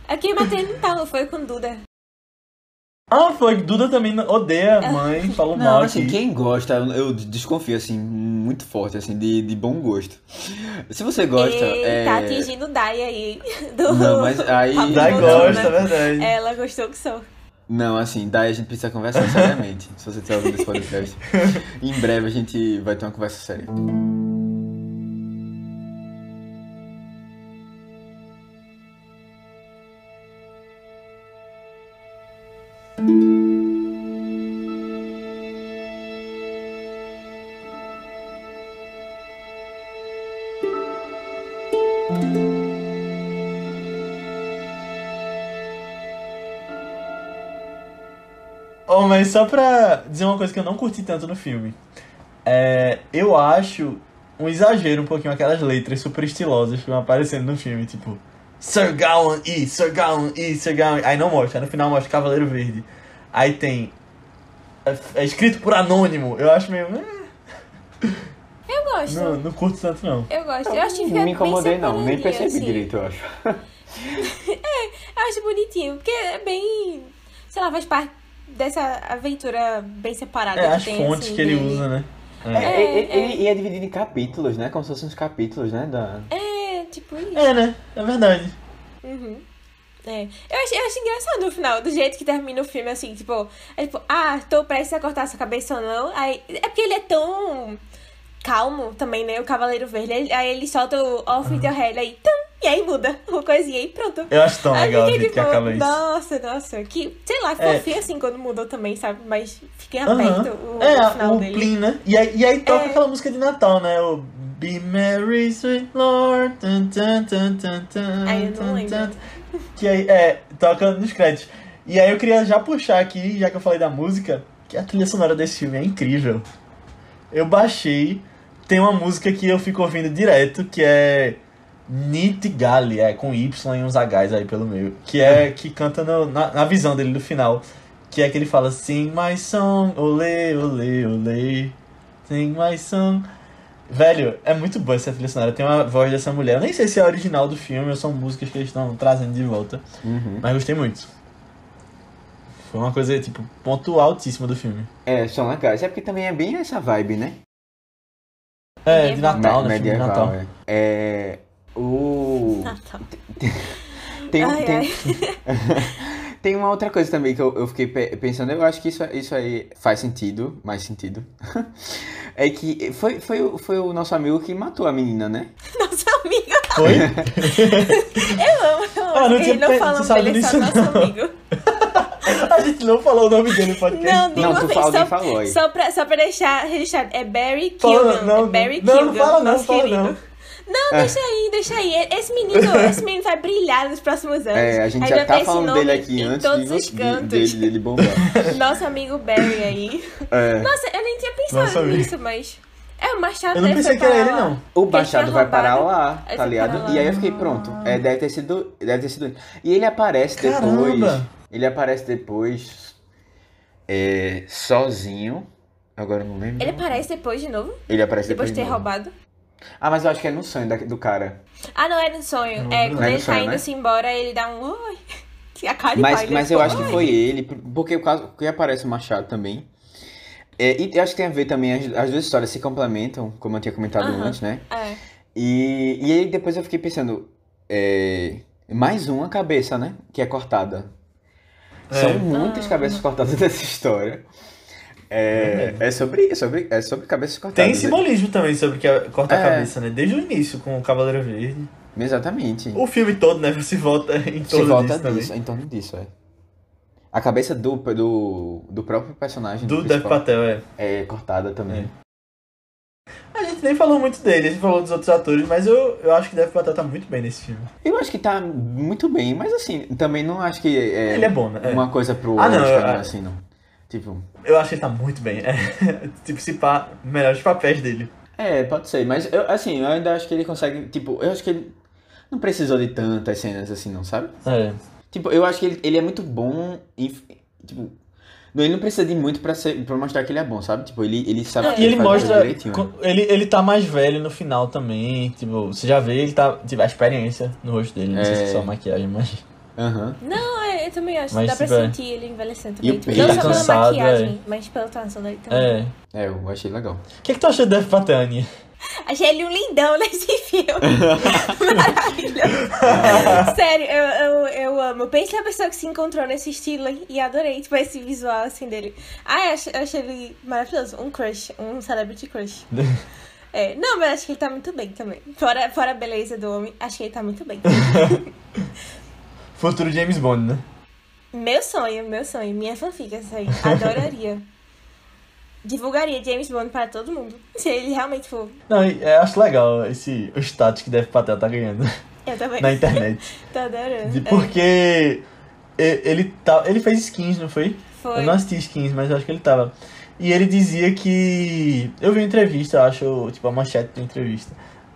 Aqui batendo não tava, foi com Duda. Ah, foi, Duda também odeia a mãe, falou mal Não, assim, aqui. quem gosta, eu, desconfio, assim, muito forte, assim, de, de bom gosto. Se você gosta, Ei, é... tá atingindo Dai aí. Do... Não, mas aí- Dai gosta, Botão, é verdade. Ela gostou que sou. Não, assim, daí a gente precisa conversar seriamente. se você estiver ouvindo esse podcast. em breve a gente vai ter uma conversa séria. Oh, mas só pra dizer uma coisa que eu não curti tanto no filme. É, eu acho um exagero um pouquinho aquelas letras super estilosas que vão aparecendo no filme, tipo Sir Gawain E, Sir Gawain E, Sir Gawain Aí não mostra, aí no final mostra Cavaleiro Verde. Aí tem é, é escrito por anônimo. Eu acho meio eh, Eu gosto. não, não curto tanto não. Eu gosto. Eu acho que fica Não me incomodei não, nem percebi assim. direito, eu acho. Eu acho bonitinho, porque é bem. Sei lá, faz parte dessa aventura bem separada É que as tem, fontes assim, que ele dele. usa, né? É, É, ele, ele ia dividido em capítulos, né? Como se fossem uns capítulos, né? Da... É, tipo isso. é né? É verdade. Uhum. É. Eu acho, eu acho engraçado no final, do jeito que termina o filme, assim, tipo, é tipo, ah, tô prestes a cortar sua cabeça ou não. Aí, é porque ele é tão calmo também, né? O Cavaleiro Verde. Aí ele solta o off with your head, aí, tum, e aí muda uma coisinha e pronto. Eu acho tão Aí legal o fica, jeito que tipo, acaba isso. Nossa, nossa, que, sei lá, ficou É. feio assim quando mudou também, sabe? Mas fiquei aberto o, é, o final o dele. Plin, né? E aí, e aí toca É. aquela música de Natal, né? O Be Merry, Sweet Lord. Tan, tan, tan, Ai, eu não lembro. Que aí, é, toca nos créditos. E aí eu queria já puxar aqui, já que eu falei da música, que a trilha sonora desse filme é incrível. Eu baixei, tem uma música que eu fico ouvindo direto, que é Nit Gali, é com Y e uns Hs aí pelo meio. Que é que canta no- na, na visão dele no final. Que é que ele fala Sing my song, ole, ole, ole. Sing my song. Velho, é muito boa essa trilha sonora. Tem uma voz dessa mulher. Eu nem sei se é a original do filme ou são músicas que eles estão trazendo de volta. Uhum. Mas gostei muito. Foi uma coisa, tipo, ponto altíssimo do filme. É, são legais. É porque também é bem essa vibe, né? É, de Natal, né? Filme de Natal. é. É. O. Natal. Tem, Ai, tem, ai. tem uma outra coisa também que eu, eu fiquei pe- pensando, eu acho que isso, isso aí faz sentido, mais sentido. É que foi, foi, o- foi o nosso amigo que matou a menina, né? Nossa amiga, Foi? eu amo, eu amo. Ah, não tinha não pe- fala tu sabe dele, é só disso, nosso não. amigo. A gente não falou o nome dele no podcast. Não, Não, tu fala- só, falou aí. Só pra, só pra deixar registrado. É Barry Kilgan. não, é Barry não, Kilgan, não fala não, nosso fala querido. não. Não, deixa aí, deixa aí. Esse menino, esse menino vai brilhar nos próximos anos. É, a gente Aí já vai tá falando dele aqui em antes todos de, os cantos. dele, dele bombar. Nosso amigo Barry aí. É. Nossa, eu nem tinha Nossa, pensado amigo. nisso, mas. É, o Machado Eu não pensei que era ele, lá. não. O Machado vai parar lá, tá ligado? E aí eu fiquei, pronto. É, deve ter sido. Deve ter sido. E ele aparece depois. Caramba! Ele aparece depois. É, sozinho. Agora eu não lembro. Ele aparece depois de novo? Ele aparece Depois depois. de ter novo. roubado? Ah, mas eu acho que é no sonho da- do cara. Ah, não, é no sonho. Não, É, não quando é ele sonho, tá né? indo-se embora, ele dá um. Ui. A cara de Mas, mas eu acho que foi ele, porque o caso que aparece o Machado também. É, e eu acho que tem a ver também, as, as duas histórias se complementam, como eu tinha comentado Aham. antes, né? É. E, e aí depois eu fiquei pensando, é, mais uma cabeça, né? Que é cortada. São É. muitas Ah. cabeças cortadas nessa história. É, é sobre é sobre é sobre cabeças cortadas. Tem simbolismo também sobre que corta a É. cabeça, né? Desde o início com o Cavaleiro Verde. Exatamente. O filme todo, né? Se volta em Se torno volta disso disso, em torno disso, é. A cabeça do, do, do próprio personagem também. Do Dev Patel, é. é cortada também. A gente nem falou muito dele, a gente falou dos outros atores, mas eu, eu acho que Dev Patel tá muito bem nesse filme. Eu acho que tá muito bem, mas assim, também não acho que é, Ele é bom, né? É. uma coisa pro Ah, não, Oscar, eu- né, assim, não. Tipo, Eu acho que ele tá muito bem. É. tipo, se pá, melhores papéis dele. é, pode ser, mas eu, assim, eu ainda acho que ele consegue, tipo, eu acho que ele não precisou de tantas cenas assim, não, sabe? É. Tipo, eu acho que ele, ele é muito bom em, tipo, ele não precisa de muito pra, ser, pra mostrar que ele é bom, sabe? Tipo, ele, ele sabe É. que E ele mostra. Ele, ele tá mais velho no final também. Tipo, você já vê, ele tá. Tipo, a experiência no rosto dele. Não sei se é É. só a maquiagem, mas. Aham. Não, é, eu também acho. Mas, Dá pra tipo, é. sentir ele envelhecendo também. Tipo, não só pela cansado, maquiagem, mas pela atuação dele também. É. É, eu achei legal. O que, que tu achou de Dev Patel, Aninha? Achei ele um lindão nesse filme. Maravilhoso. Sério, eu, eu, eu amo. Pensa a pessoa que se encontrou nesse estilo e adorei, tipo, esse visual assim dele. Ah, eu achei, eu achei ele maravilhoso. Um crush, um celebrity crush. É, não, mas acho que ele tá muito bem também. Fora, fora a beleza do homem, acho que ele tá muito bem. Futuro James Bond, né? Meu sonho, meu sonho. Minha fanfic, essa aí. Adoraria. Divulgaria James Bond para todo mundo. Se ele realmente for. Não, eu acho legal esse, o status que Dev Patel tá ganhando Eu também. na internet. Tô adorando. É, porque e- ele, tá, ele fez skins, não foi? foi. Eu não assisti skins, mas eu acho que ele tava. E ele dizia que. Eu vi uma entrevista, eu acho, tipo, a manchete da entrevista.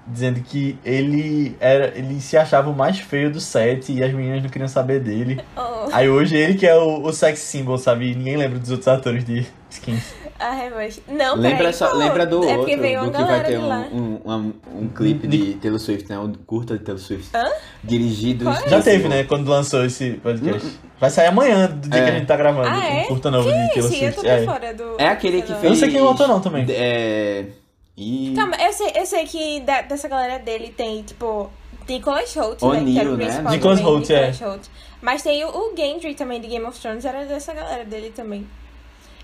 Dizendo que ele era. Ele se achava o mais feio do set e as meninas não queriam saber dele. Oh, Aí hoje ele que é o, o sex symbol, sabe? E ninguém lembra dos outros atores de skins. a revanche. Não, Lembra, peraí, só, pô, lembra do é outro, do que vai ter um, um, um, um clipe de Taylor Swift, né? Um curta de Taylor Swift. Hã? Dirigido é? Já teve, né? Quando lançou esse podcast. Vai sair amanhã, do dia É. que a gente tá gravando. Ah, é? Um curta novo de Taylor Sim, eu tô Swift. É. fora do. É aquele que fez... Eu não sei quem é autor não também. É... E... Calma, eu sei, eu sei que da- dessa galera dele tem, tipo, Nicholas Holt, né? Que O'Neill, era o né? Nicholas Holt, é. Holt. Mas tem o, o Gendry também, de Game of Thrones, era dessa galera dele também.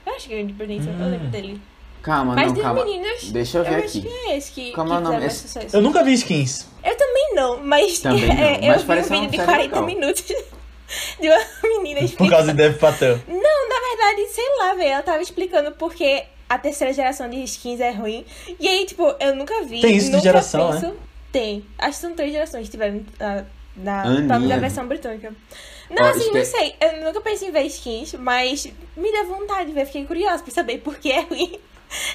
Eu acho que é bonito, eu Hum. lembro dele. Calma, Mas não, calma. meninas, Deixa eu ver acho aqui. que é esse que, Como que é o nome? fizeram mais Esse- sucesso. Eu nunca vi skins. Eu também não, mas Também não, é, mas eu vi um vídeo de série 40 legal. minutos de uma menina Por explicando. causa de Dev Patel. Não, na verdade, sei lá, velho. Ela tava explicando porque a terceira geração de skins é ruim. E aí, tipo, eu nunca vi. Tem isso de nunca geração, penso... Tem. Acho que são três gerações que tiveram na, na, Aninha. pelo menos na versão britânica. Não, Ó, assim, não é- sei. Eu nunca pensei em ver skins, mas me deu vontade de ver. Fiquei curiosa pra saber por que é ruim.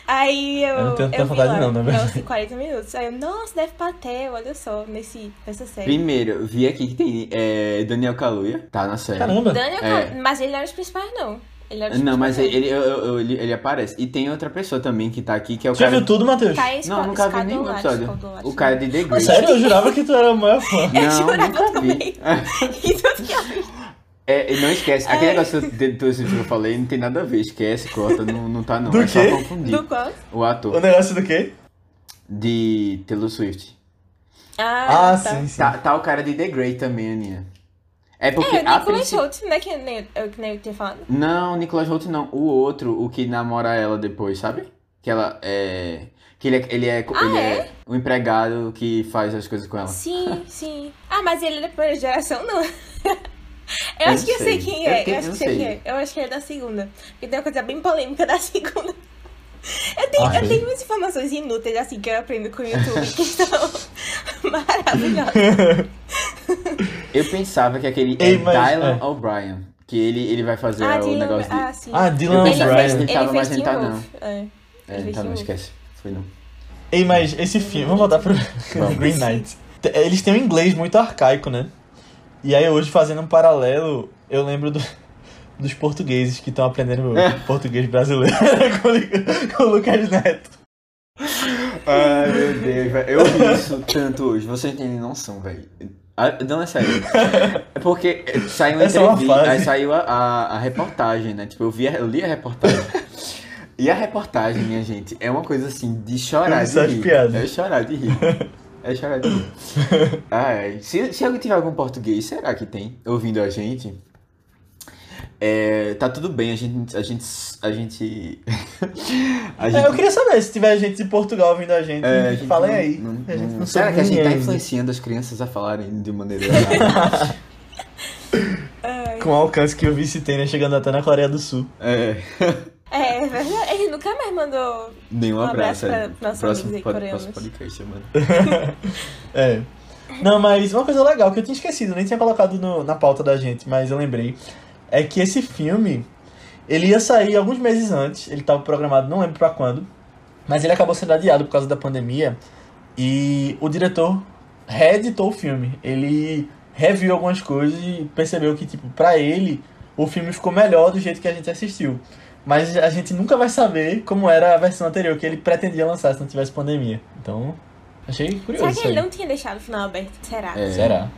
Aí eu. Eu não tenho tanta vi vontade lá, não, na verdade. Nossa, 40 minutos. Aí eu, nossa, deve Patel, olha só, nesse, nessa série. Primeiro, vi aqui que tem é, Daniel Kaluuya, tá na série. Caramba. Daniel, É. Mas ele não era os principais, não. Ele os Não, mas principais, ele, eu- ele, ele aparece. E tem outra pessoa também que tá aqui, que é o Já cara... viu tudo, Matheus? Tá, Não, nunca vi nenhum episódio. O cara de The Great. Sério, eu jurava que tu era o maior fã. Eu Não, jurava nunca também. vi. E tudo que eu vi. É, e não esquece, aquele É. negócio de Swift que eu falei não tem nada a ver, esquece, corta, não, não tá não. Do é só quê? confundir. Do qual? O O ator negócio do quê? de Taylor Swift. Ah, Ah, tá. sim, sim. Tá, tá o cara de The Great também, Aninha. É porque É, o a Nicholas princípio... Holt, né? Que nem, eu, que nem eu tinha falado. Não, Nicholas Holt não. O outro, o que namora ela depois, sabe? Que ela é... Que ele é, ele é, Ah, ele é? é o empregado que faz as coisas com ela. Sim, sim. Ah, mas ele é da primeira geração, não. Eu Eu acho que eu sei quem Eu é. Eu, tenho- acho eu que sei sei. quem é. Eu acho que é da segunda. Porque tem uma coisa bem polêmica da segunda. Eu tenho, eu tenho umas informações inúteis, assim, que eu aprendo com o YouTube, que são Maravilhosa. Eu pensava que aquele Ei, é mas- Dylan é. O'Brien. Que ele, ele vai fazer Ah, o Dylan, negócio de. ah, sim. Ah, Dylan Eu ele fez, que ele ele tava, tá Teen não. É. É, então não esquece. Foi não. Ei, mas esse filme, vamos voltar pro Green Knight. Eles têm um inglês muito arcaico, né? E aí hoje, fazendo um paralelo, eu lembro do- dos portugueses que estão aprendendo português brasileiro com o Lucas Neto. Ai, meu Deus, velho. Eu vi isso tanto hoje. Vocês têm noção, velho. Ah, Não, é sério. É porque saiu uma Essa é entrevista, aí saiu a, a, a reportagem, né? Tipo, eu, vi, a- eu li a reportagem. E a reportagem, minha gente, é uma coisa assim de chorar de rir. piadas. É chorar de rir. É chorar de rir. Ai, se, se alguém tiver algum português, será que tem? Ouvindo a gente? É, tá tudo bem, a gente. A gente. A gente. a É, eu queria saber se tiver gente de Portugal ouvindo a gente. é, a gente falem não- aí. não- a gente não- não será que a gente tá influenciando as crianças a falarem de maneira errada? Com o alcance que o vice tem, né? Chegando até na Coreia do Sul. é. É, é verdade. Ele nunca mais mandou. Nenhum Um abraço abraço. é. pra nossos próximo, amigos pod- coreanos. próximo podcast, mano. É. Não, mas uma coisa legal que eu tinha esquecido, nem tinha colocado no- na pauta da gente, mas eu lembrei. É que esse filme, ele ia sair alguns meses antes, ele estava programado, não lembro pra quando, mas ele acabou sendo adiado por causa da pandemia. E o diretor reeditou o filme. Ele reviu algumas coisas e percebeu que, tipo, pra ele, o filme ficou melhor do jeito que a gente assistiu. Mas a gente nunca vai saber como era a versão anterior que ele pretendia lançar se não tivesse pandemia. Então, achei curioso. Será que ele aí. não tinha deixado o final aberto? Será? É. Será?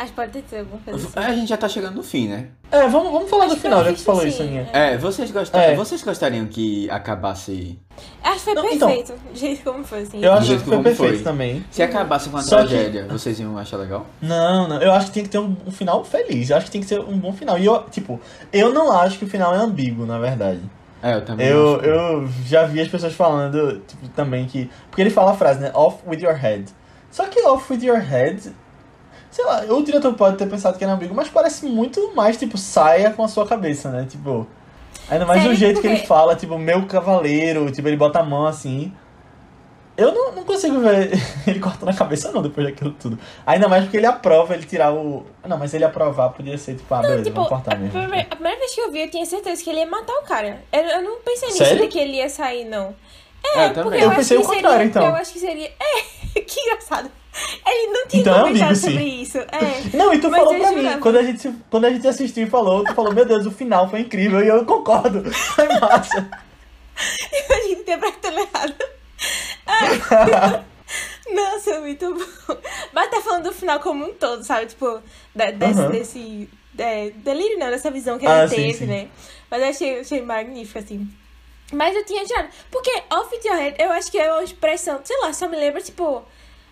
Acho que pode ter alguma coisa assim. A gente já tá chegando no fim, né? É, vamos, vamos falar do Acho que final, já que tu falou assim, isso, Aninha. é. É, vocês, gostar... É. vocês gostariam que acabasse. Acho que foi Não, então- perfeito. Do jeito como foi, assim. Eu acho que foi perfeito foi. também. Se acabasse com uma Só que- tragédia, vocês iam achar legal? Não, não, eu acho que tem que ter um, um final feliz. Eu acho que tem que ser um bom final. E eu, tipo, eu não acho que o final é ambíguo, na verdade. É, eu também Eu, acho. eu já vi as pessoas falando, tipo, também que. Porque ele fala a frase, né? Off with your head. Só que off with your head. Sei lá, o diretor pode ter pensado que era ambíguo, mas parece muito mais, tipo, saia com a sua cabeça, né? Tipo. Ainda mais Sério? do jeito que ele fala, tipo, meu cavaleiro, tipo, ele bota a mão assim. Eu não, não consigo ver ele cortando a cabeça, não, depois daquilo tudo. Ainda mais porque ele aprova ele tirar o. Não, mas ele aprovar podia ser, tipo, ah, beleza, Tipo, vamos a cortar mesmo. primeira, a primeira vez que eu vi, eu tinha certeza que ele ia matar o cara. Eu, eu não pensei nisso Sério? de que ele ia sair, não. É, eu Porque também. Eu acho pensei que o contrário, seria, então. Eu acho que seria. É, que engraçado. Ele não tinha Então é comentado sim. sobre isso. É. Não, e tu Mas falou eu pra jurava. mim, quando a, gente, quando a gente assistiu e falou, tu falou, meu Deus, o final foi incrível, e eu concordo. Foi massa. A gente interpretando errado. Ah. Nossa, muito bom. Mas tá falando do final como um todo, sabe? Tipo, desse, Aham. desse é, delírio, não, dessa visão que Ah, ele sim, teve, sim. né? Mas eu achei, achei magnífico, assim. Mas eu tinha tirado. Porque off your head, eu acho que é uma expressão, sei lá, só me lembra, tipo,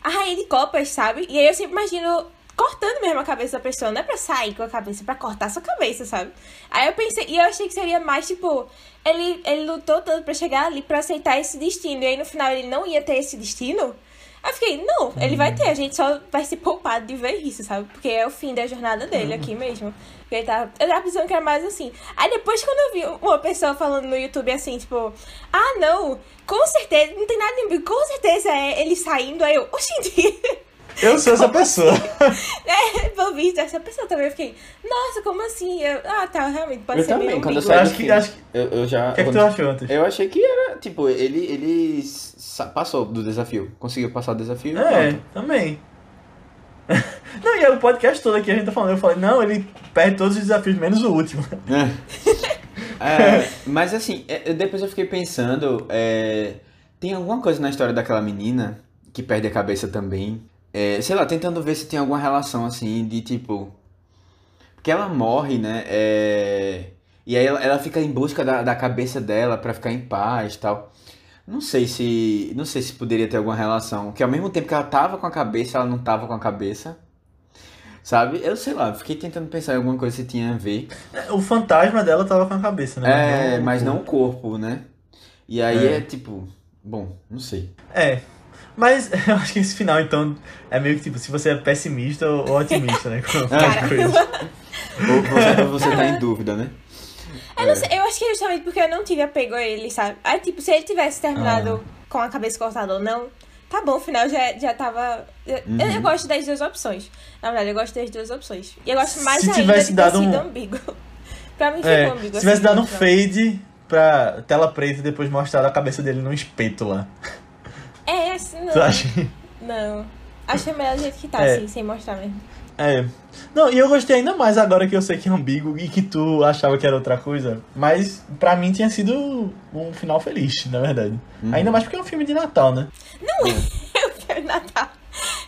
a rainha de copas, sabe? E aí eu sempre imagino cortando mesmo a cabeça da pessoa. Não é pra sair com a cabeça, é pra cortar sua cabeça, sabe? Aí eu pensei, e eu achei que seria mais, tipo, ele, ele lutou tanto pra chegar ali pra aceitar esse destino. E aí no final ele não ia ter esse destino. Aí eu fiquei, não, ele vai ter, a gente só vai se poupar de ver isso, sabe? Porque é o fim da jornada dele aqui mesmo. Porque ele tava, eu tava pensando que era mais assim. Aí depois, quando eu vi uma pessoa falando no YouTube assim, tipo, ah, não, com certeza, não tem nada de com certeza é ele saindo. Aí eu, oxente, Eu sou essa pessoa. é, pelo visto, essa pessoa também. Eu fiquei, nossa, como assim? Eu, ah, tá, realmente, pode Eu ser também, meio quando eu saí do Acho que- filme, acho que- eu, eu já... O que é que tu achou antes? Eu achei que era, tipo, ele, ele passou do desafio. Conseguiu passar o desafio. É, pronto. também. Não, e é o podcast todo aqui a gente tá falando. Eu falei, não, ele perde todos os desafios, menos o último. É, mas assim, é, depois eu fiquei pensando, é, tem alguma coisa na história daquela menina que perde a cabeça também. É, sei lá, tentando ver se tem alguma relação assim de tipo. Porque ela morre, né? é, e aí ela, ela fica em busca da, da cabeça dela pra ficar em paz e tal. Não sei se. Não sei se poderia ter alguma relação. Que ao mesmo tempo que ela tava com a cabeça, ela não tava com a cabeça. Sabe? Eu sei lá, fiquei tentando pensar em alguma coisa se tinha a ver. O fantasma dela tava com a cabeça, né? É, mas não o corpo, né? E aí É. é, tipo, bom, não sei. É. Mas eu acho que esse final, então, é meio que tipo, se você é pessimista ou otimista, né? Com Cara. as coisas. Ou você, ou você tá em dúvida, né? Eu, não sei, eu acho que é justamente porque eu não tive apego a ele, sabe? Aí, tipo, se ele tivesse terminado Ah. com a cabeça cortada ou não, tá bom, o final já, já tava. Eu, eu gosto das duas opções. Na verdade, eu gosto das duas opções. E eu gosto mais Se ainda tivesse de ter dado sido um- ambíguo. pra mim, ficou É, ambíguo. se tivesse assim, dado um final. fade pra tela preta e depois mostrado a cabeça dele num espeto lá. É, assim, não. Tu acha? Não. Acho que é melhor do jeito que tá, É. assim, sem mostrar mesmo. É. Não, e eu gostei ainda mais agora que eu sei que é ambíguo e que tu achava que era outra coisa. Mas pra mim tinha sido um final feliz, na verdade. Ainda mais porque é um filme de Natal, né? Eu quero Natal.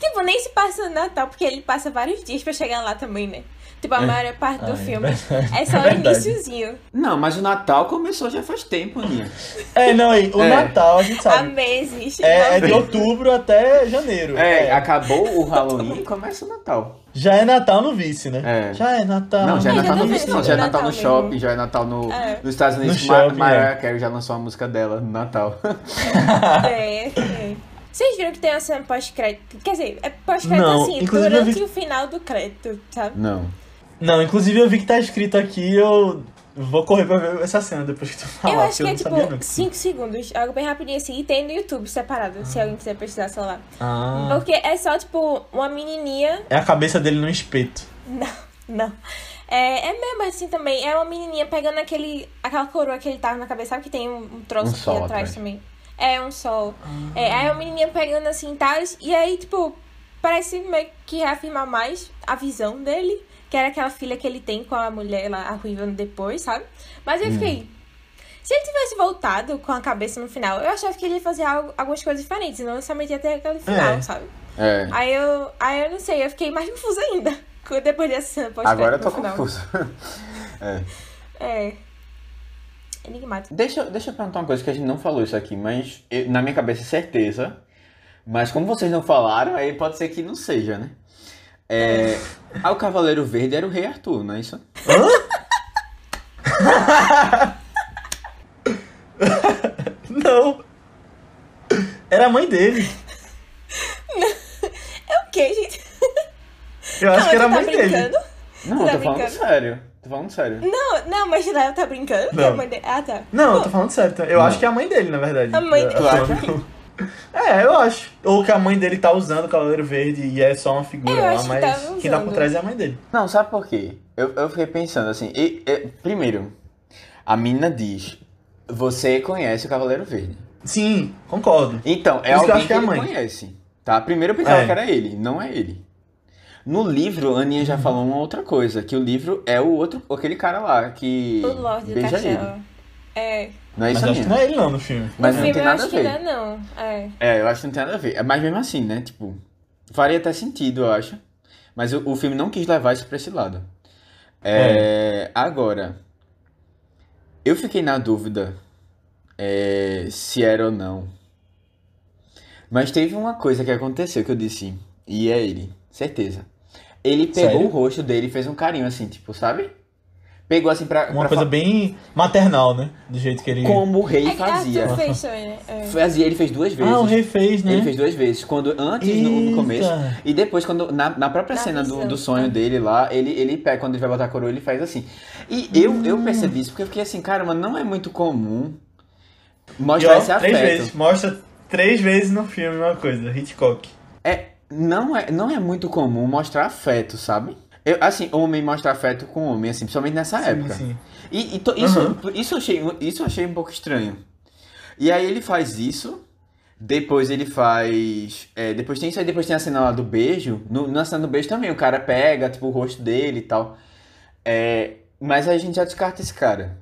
Tipo, nem se passa no Natal, porque ele passa vários dias pra chegar lá também, né? Tipo, a maior parte do Ah, é filme verdade. é só É o verdade. iniciozinho. Não, mas o Natal começou já faz tempo, Aninha. É, não, e o É. Natal a gente Há sabe. meses. É, é de outubro até janeiro. É, É. acabou o Halloween e começa o Natal. Já é Natal no vice, né? É. Já é Natal. Não, já é Natal no vice, não. Já é Natal no shopping, mesmo. já é Natal no, É. nos Estados Unidos. No Ma- shopping, Mariah é. Carey já lançou a música dela no Natal. É, é. Vocês viram que tem uma cena pós-crédito? Quer dizer, é pós-crédito assim, durante vi- o final do crédito, sabe? Não. Não, inclusive eu vi que tá escrito aqui, eu vou correr pra ver essa cena depois que tu falar. eu acho que é não sabia tipo nunca. 5 segundos, algo bem rapidinho assim, e tem no YouTube separado, se alguém quiser pesquisar, sei lá. Ah, Porque é só, tipo, uma menininha. é a cabeça dele num espeto. Não, não. É, é mesmo assim também. É uma menininha pegando aquele, aquela coroa que ele tava na cabeça. Sabe que tem um, um troço Um aqui sol atrás atrás. também? É, um sol. Ah. É, aí a menininha pegando assim, tá? E aí, tipo, parece meio que reafirmar mais a visão dele. Que era aquela filha que ele tem com a mulher lá, a ruiva depois, sabe? Mas eu fiquei... Se ele tivesse voltado com a cabeça no final, eu achava que ele ia fazer algo, algumas coisas diferentes. Não somente ter aquele final, É. sabe? É. Aí eu, aí eu não sei, eu fiquei mais confusa ainda. Depois dessa cena pós Agora eu tô confuso. É. É. Enigmático. Deixa, eu- deixa eu perguntar uma coisa que a gente não falou isso aqui, mas eu- na minha cabeça é certeza. Mas como vocês não falaram, aí pode ser que não seja, né? É, ah, o Cavaleiro Verde era o Rei Arthur, não é isso? Não. Era a mãe dele. É o quê, gente? Eu acho Não, que era a tá mãe dele. brincando? Não, Tá eu tô falando brincando? sério. Tô falando sério. Não, não, mas Léo tá brincando? Não. Que a mãe dele... Ah, tá. Não, eu tô falando sério. então. Eu Não. acho que é a mãe dele, na verdade. A mãe dele. Tu acha? É, eu acho. Ou que a mãe dele tá usando o Cavaleiro Verde e é só uma figura Eu lá, acho que mas tava quem tá por trás é a mãe dele. Não, sabe por quê? Eu, eu fiquei pensando assim. e- e- primeiro, a menina diz: Você conhece o Cavaleiro Verde. Sim, concordo. Então, é isso que eu alguém acho que, que é a ele mãe. conhece. Tá? Primeiro eu pensava É. que era ele, não é ele. No livro, a Aninha já falou uma outra coisa, que o livro é o outro, aquele cara lá que O Lorde do beija ele. É. Não é Mas isso, acho que não é ele não no filme. Mas no não filme tem eu nada a acho que ver. não é, não. É. É, eu acho que não tem nada a ver. Mas mesmo assim, né? Tipo, faria até sentido, eu acho. Mas o, o filme não quis levar isso pra esse lado. É, Agora, eu fiquei na dúvida é, se era ou não. Mas teve uma coisa que aconteceu que eu disse, e é ele, certeza. Ele pegou Sério? o rosto dele e fez um carinho assim, tipo, sabe? Pegou assim pra. Uma pra coisa fa- bem maternal, né? Do jeito que ele. Como o rei É que fazia. Fez também, né? É. Fazia, ele fez duas vezes. Ah, o rei fez, né? Ele fez duas vezes. Quando, antes, no, no começo. E depois, quando na, na própria Na cena do, do sonho dele lá, ele, ele pega, quando ele vai botar a coroa, ele faz assim. E eu, eu percebi isso porque eu fiquei assim, cara, mas não é muito comum mostrar ó, esse três afeto. vezes. Mostra três vezes no filme uma coisa. Hitchcock. É, não, é, não é muito comum mostrar afeto, sabe? Eu, assim, homem mostra afeto com homem, assim, principalmente nessa época. Sim, sim. E, e to- isso, Uhum. isso, eu achei, isso eu achei um pouco estranho. E aí ele faz isso, depois ele faz. é, depois tem isso aí, depois tem a cena lá do beijo. No, na cena do beijo também, o cara pega, tipo, o rosto dele e tal. É, mas aí a gente já descarta esse cara.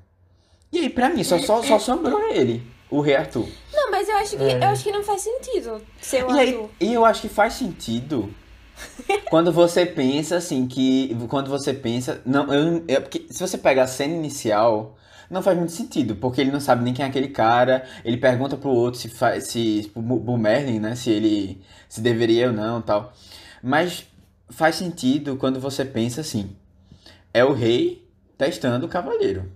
E aí, pra mim, só, só, só sobrou ele, o Rei Arthur. Não, mas eu acho que, É. eu acho que não faz sentido ser o E, aí, Arthur. e eu acho que faz sentido quando você pensa assim que quando você pensa não eu, é porque se você pega a cena inicial não faz muito sentido porque ele não sabe nem quem é aquele cara ele pergunta pro outro se faz se pro Merlin né se ele se deveria ou não tal mas faz sentido quando você pensa assim é o rei testando o cavaleiro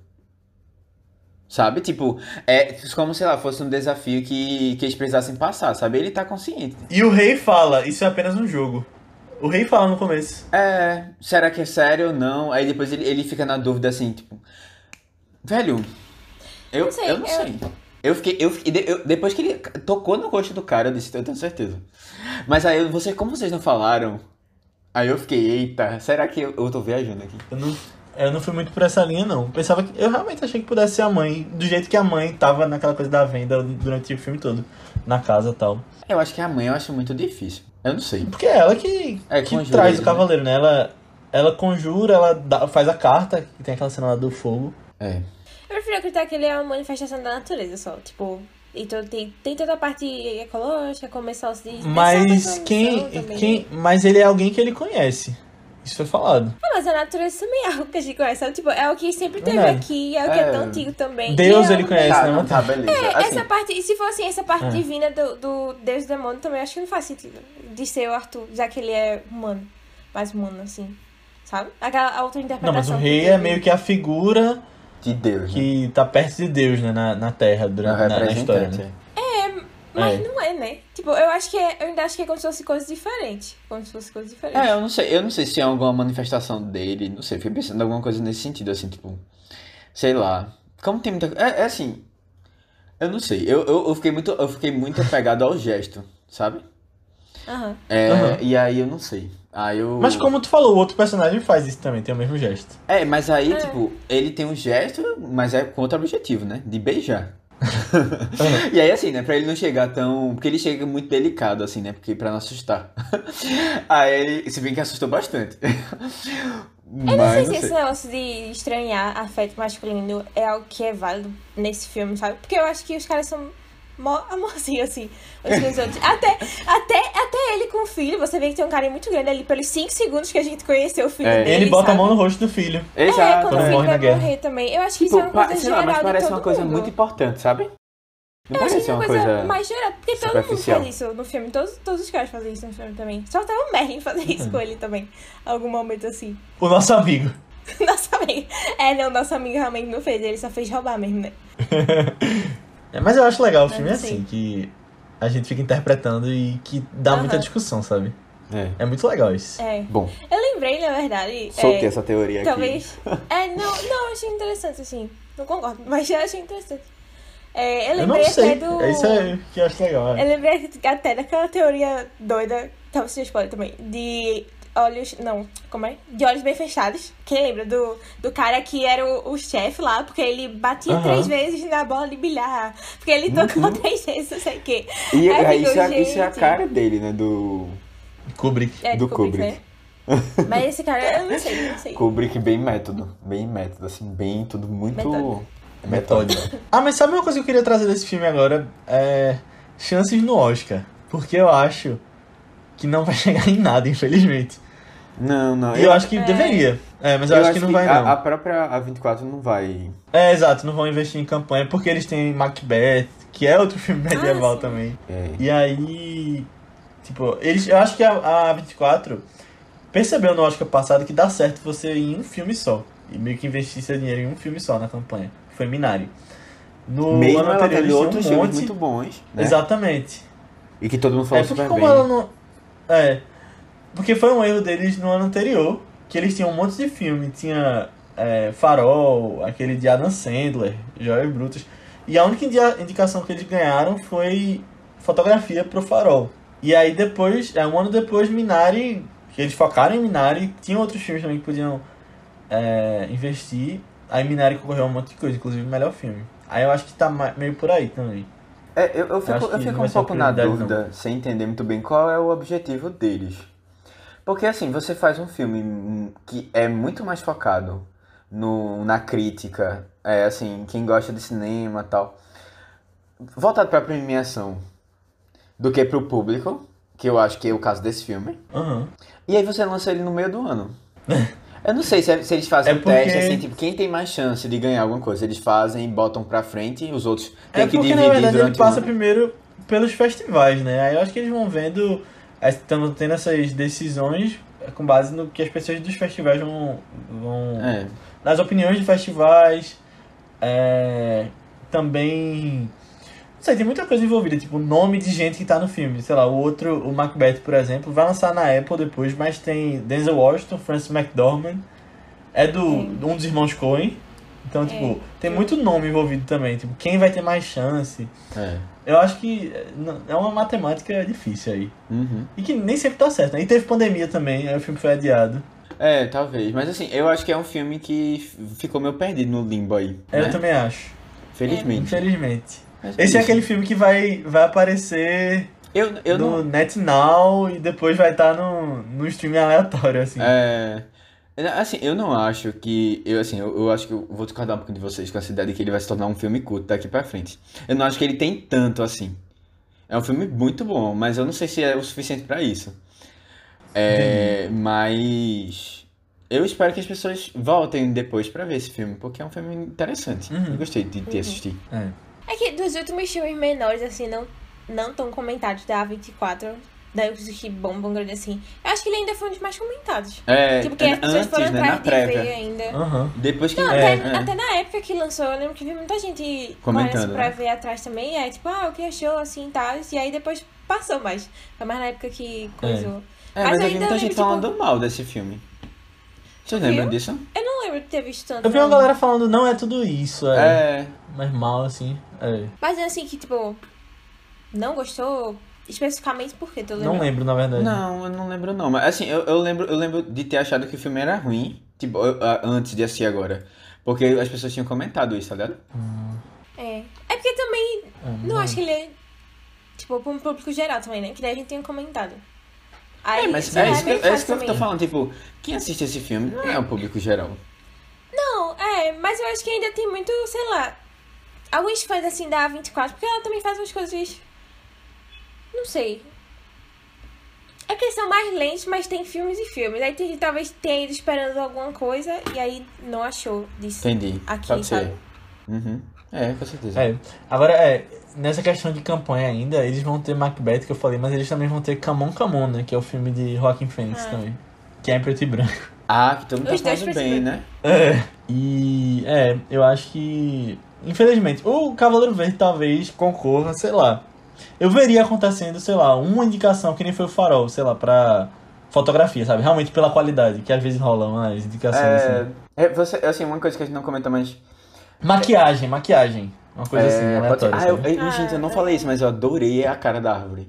Sabe? Tipo, é como, sei lá, fosse um desafio que, que eles precisassem passar, sabe? Ele tá consciente. E o rei fala, isso é apenas um jogo. O rei fala no começo. É, será que é sério ou não? Aí depois ele, ele fica na dúvida assim, tipo. Velho, eu Não sei, eu não eu- sei. Eu fiquei, eu fiquei, eu- depois que ele tocou no rosto do cara, eu disse, eu tenho certeza. Mas aí, você, como vocês não falaram, aí eu fiquei, eita, será que eu, eu tô viajando aqui? Eu não, eu não fui muito por essa linha, não. Pensava que. Eu realmente achei que pudesse ser a mãe, do jeito que a mãe tava naquela coisa da venda durante o filme todo. Na casa e tal. Eu acho que a mãe eu acho muito difícil. Eu não sei. Porque é ela que, É, que conjura traz ele, o cavaleiro, né? Ela, ela conjura, ela dá- faz a carta, que tem aquela cena lá do fogo. É. Eu prefiro acreditar que ele é uma manifestação da natureza só. Tipo, então tem, tem toda a parte ecológica, começar os dias. Mas quem, quem. Mas ele é alguém que ele conhece. Isso foi falado. Ah, mas a natureza também é algo que a gente conhece. sabe? Tipo, é o que sempre teve Verdade. aqui, é o que é, É. tão antigo também. Deus, é ele conhece, tá, né? não, tá, beleza. É, Assim, essa parte, e se for assim, essa parte É. divina do, do Deus e do demônio também, acho que não faz sentido de ser o Arthur, já que ele é humano, mais humano, assim, sabe? Aquela Não, auto-interpretação. mas o rei é meio que a figura de Deus, né? que tá perto de Deus, né? Na, na Terra, É durante, na, na história, né? Mas É. não é, né? Tipo, eu acho que é, eu ainda acho que é como se fosse coisas diferentes. Como se fosse coisas diferentes. É, eu não sei, eu não sei se é alguma manifestação dele, não sei, fiquei pensando em alguma coisa nesse sentido, assim, tipo, sei lá. Como tem muita. É, é assim. Eu não sei. Eu, eu, eu fiquei muito. Eu fiquei muito apegado ao gesto, sabe? Aham. É, Aham. E aí eu não sei. Aí eu. Mas como tu falou, o outro personagem faz isso também, tem o mesmo gesto. É, mas aí, É. tipo, ele tem um gesto, mas é com outro objetivo, né? De beijar. e aí, assim, né? Pra ele não chegar tão. Porque ele chega muito delicado, assim, né? Porque pra não assustar. aí, se bem que assustou bastante. Eu não sei se esse negócio de estranhar afeto masculino é algo que é válido nesse filme, sabe? Porque eu acho que os caras são mó amorzinhos, assim, uns com os outros. Até, até, até ele com o filho, você vê que tem um carinho muito grande ali pelos 5 segundos que a gente conheceu o filho É. dele, Ele bota sabe? a mão no rosto do filho. É, Exato. quando Quando o filho morre na vai guerra. morrer também. Eu acho que Tipo, isso é uma coisa sei lá, geral mas de parece todo uma coisa mundo. muito importante, sabe? Não Eu acho que parece é uma uma coisa, coisa. mais geral, porque todo mundo faz isso no filme. Todos, todos os caras fazem isso no filme também. Só tava o Merlin fazer isso Uhum. com ele também. Algum momento assim. O nosso amigo. Nosso amigo. É, não, nosso amigo realmente não fez. Ele só fez roubar mesmo, né? É, mas eu acho legal o filme assim. assim, que a gente fica interpretando e que dá muita Aham. discussão, sabe? É. É muito legal isso. É. Bom, Eu lembrei, na verdade. soltei é, essa teoria aqui. Talvez. É, não, não, eu achei interessante, assim. Não concordo, mas eu achei interessante. É, eu Eu não lembrei sei. até do. É isso aí que eu acho legal. é. Eu lembrei até daquela teoria doida, talvez seja spoiler também, de olhos. Não, como é? De olhos bem fechados. Quem lembra do, do cara que era o, o chefe lá, porque ele batia Aham. três vezes na bola de bilhar. Porque ele tocou três vezes, não sei o quê. E Aí aí, ficou, isso, é, isso é a cara dele, né? Do Kubrick. É, do do Kubrick, Kubrick. né? Mas esse cara, eu não sei, não sei. Kubrick bem método. Bem método, assim, bem tudo muito. Metódico. Metódico. Ah, mas sabe uma coisa que eu queria trazer desse filme agora? É. Chances no Oscar. Porque eu acho que não vai chegar em nada, infelizmente. Não, não. E eu acho que deveria. É, mas eu, acho, que não vai, a, não. a própria A24 não vai. É, exato, não vão investir em campanha porque eles têm Macbeth, que é outro filme medieval sim. também. É. E aí. Tipo, eles. Eu acho que a, a 24 percebeu no Oscar passado que dá certo você ir em um filme só. E meio que investir seu dinheiro em um filme só na campanha. Foi Minari. No Mesmo ano ela anterior teve eles outros tinham um filmes monte. muito bons. Né? Exatamente. E que todo mundo falou É porque super como bem. ela não. É. Porque foi um erro deles no ano anterior, que eles tinham um monte de filme. Tinha é, Farol, aquele de Adam Sandler, Joia Brutas. E a única indicação que eles ganharam foi fotografia pro Farol. E aí depois, é, um ano depois, Minari, que eles focaram em Minari, tinha outros filmes também que podiam é, investir. Aí Minari concorreu a um monte de coisa, inclusive o melhor filme. Aí eu acho que tá meio por aí também. É, eu, eu fico, eu não fico um pouco na dúvida, sem entender muito bem qual é o objetivo deles. Porque assim, você faz um filme que é muito mais focado no, na crítica, é assim, quem gosta de cinema e tal, voltado pra premiação, do que pro público, que eu acho que é o caso desse filme. Aham. E aí você lança ele no meio do ano. Eu não sei se, se eles fazem É um teste, porque- assim, tipo, quem tem mais chance de ganhar alguma coisa? Eles fazem botam pra frente e os outros têm É que porque, dividir na verdade, ele durante passa o ano. primeiro pelos festivais, né? Aí eu acho que eles vão vendo, estão tendo essas decisões com base no que as pessoas dos festivais vão. vão É. Nas opiniões de festivais. é, também. Não sei, tem muita coisa envolvida, tipo, o nome de gente que tá no filme. Sei lá, o outro, o Macbeth, por exemplo, vai lançar na Apple depois, mas tem Denzel Washington, Francis McDormand, é do, Sim. um dos irmãos Coen, Então, tipo, tem muito nome envolvido também. Tipo, quem vai ter mais chance? É. Eu acho que é uma matemática difícil aí. Uhum. E que nem sempre tá certo, né? E teve pandemia também, aí o filme foi adiado. É, talvez. Mas assim, eu acho que é um filme que ficou meio perdido no limbo aí. Eu né? também acho. Felizmente. Infelizmente. Esse é aquele filme que vai, vai aparecer Eu, eu no não. NetNow e depois vai estar no, no streaming aleatório, assim. É. Assim, eu não acho que. Eu, assim, eu, eu acho que eu vou discordar um pouquinho de vocês com essa ideia de que ele vai se tornar um filme culto daqui pra frente. Eu não acho que ele tem tanto assim. É um filme muito bom, mas eu não sei se é o suficiente pra isso. É, mas. Eu espero que as pessoas voltem depois pra ver esse filme, porque é um filme interessante. Uhum. Eu gostei de, de assistir. É. É que dos últimos filmes menores, assim, não, não tão comentados da A24, da eu que bombam grande assim, eu acho que ele ainda foi um dos mais comentados. É, tipo, que as pessoas antes, foram né, na atrás de ver prévia. ainda. Aham. Depois que. Não, é, até, é. até na época que lançou, eu lembro que vi muita gente Comentando, pra né? ver atrás também. É tipo, ah, o que achou assim e tal. E aí depois passou mais. Foi mais na época que coisou. É, Mas mas eu vi muita gente tipo- falando mal desse filme. Vocês lembram disso? Eu não lembro de ter visto tanto. Eu vi uma galera falando, não é tudo isso, é. É. Mas mal, assim. É. Mas é assim que, tipo, não gostou especificamente por quê? Tu lembra? Não lembro, na verdade. Não, eu não lembro não. Mas assim, eu, eu lembro, eu lembro de ter achado que o filme era ruim, tipo, eu- a- antes de assistir agora. Porque as pessoas tinham comentado isso, tá ligado? É. É porque também, É, não acho que ele é, tipo, pra um público geral também, né? Que daí a gente tinha comentado. Aí, é, mas é isso, que, é isso que eu tô também. falando, tipo, quem assiste esse filme não é o público geral. Não, é, mas eu acho que ainda tem muito, sei lá, alguns fãs assim da A24, porque ela também faz umas coisas. Não sei. É que eles são mais lentos, mas tem filmes e filmes. Aí tem gente talvez tenha ido esperando alguma coisa e aí não achou disso. Entendi. Aqui, Pode ser. sabe? Uhum. É, com certeza. É. Agora, é, nessa questão de campanha ainda, eles vão ter Macbeth, que eu falei, mas eles também vão ter Camon Camon, né? Que é o filme de Joaquin Phoenix Ah. também. Que é em preto e branco. Ah, que todo mundo tá falando bem, né? É. E, é, eu acho que, infelizmente, o Cavaleiro Verde talvez concorra, sei lá. Eu veria acontecendo, sei lá, uma indicação que nem foi o Farol, sei lá, pra fotografia, sabe? Realmente pela qualidade, que às vezes rola umas indicações É, assim. é, você, assim, uma coisa que a gente não comenta, mas... Maquiagem, maquiagem. Uma coisa assim, é, pode ser- aleatória, ah, eu, sabe? eu- gente, eu não falei isso, mas eu adorei a cara da árvore.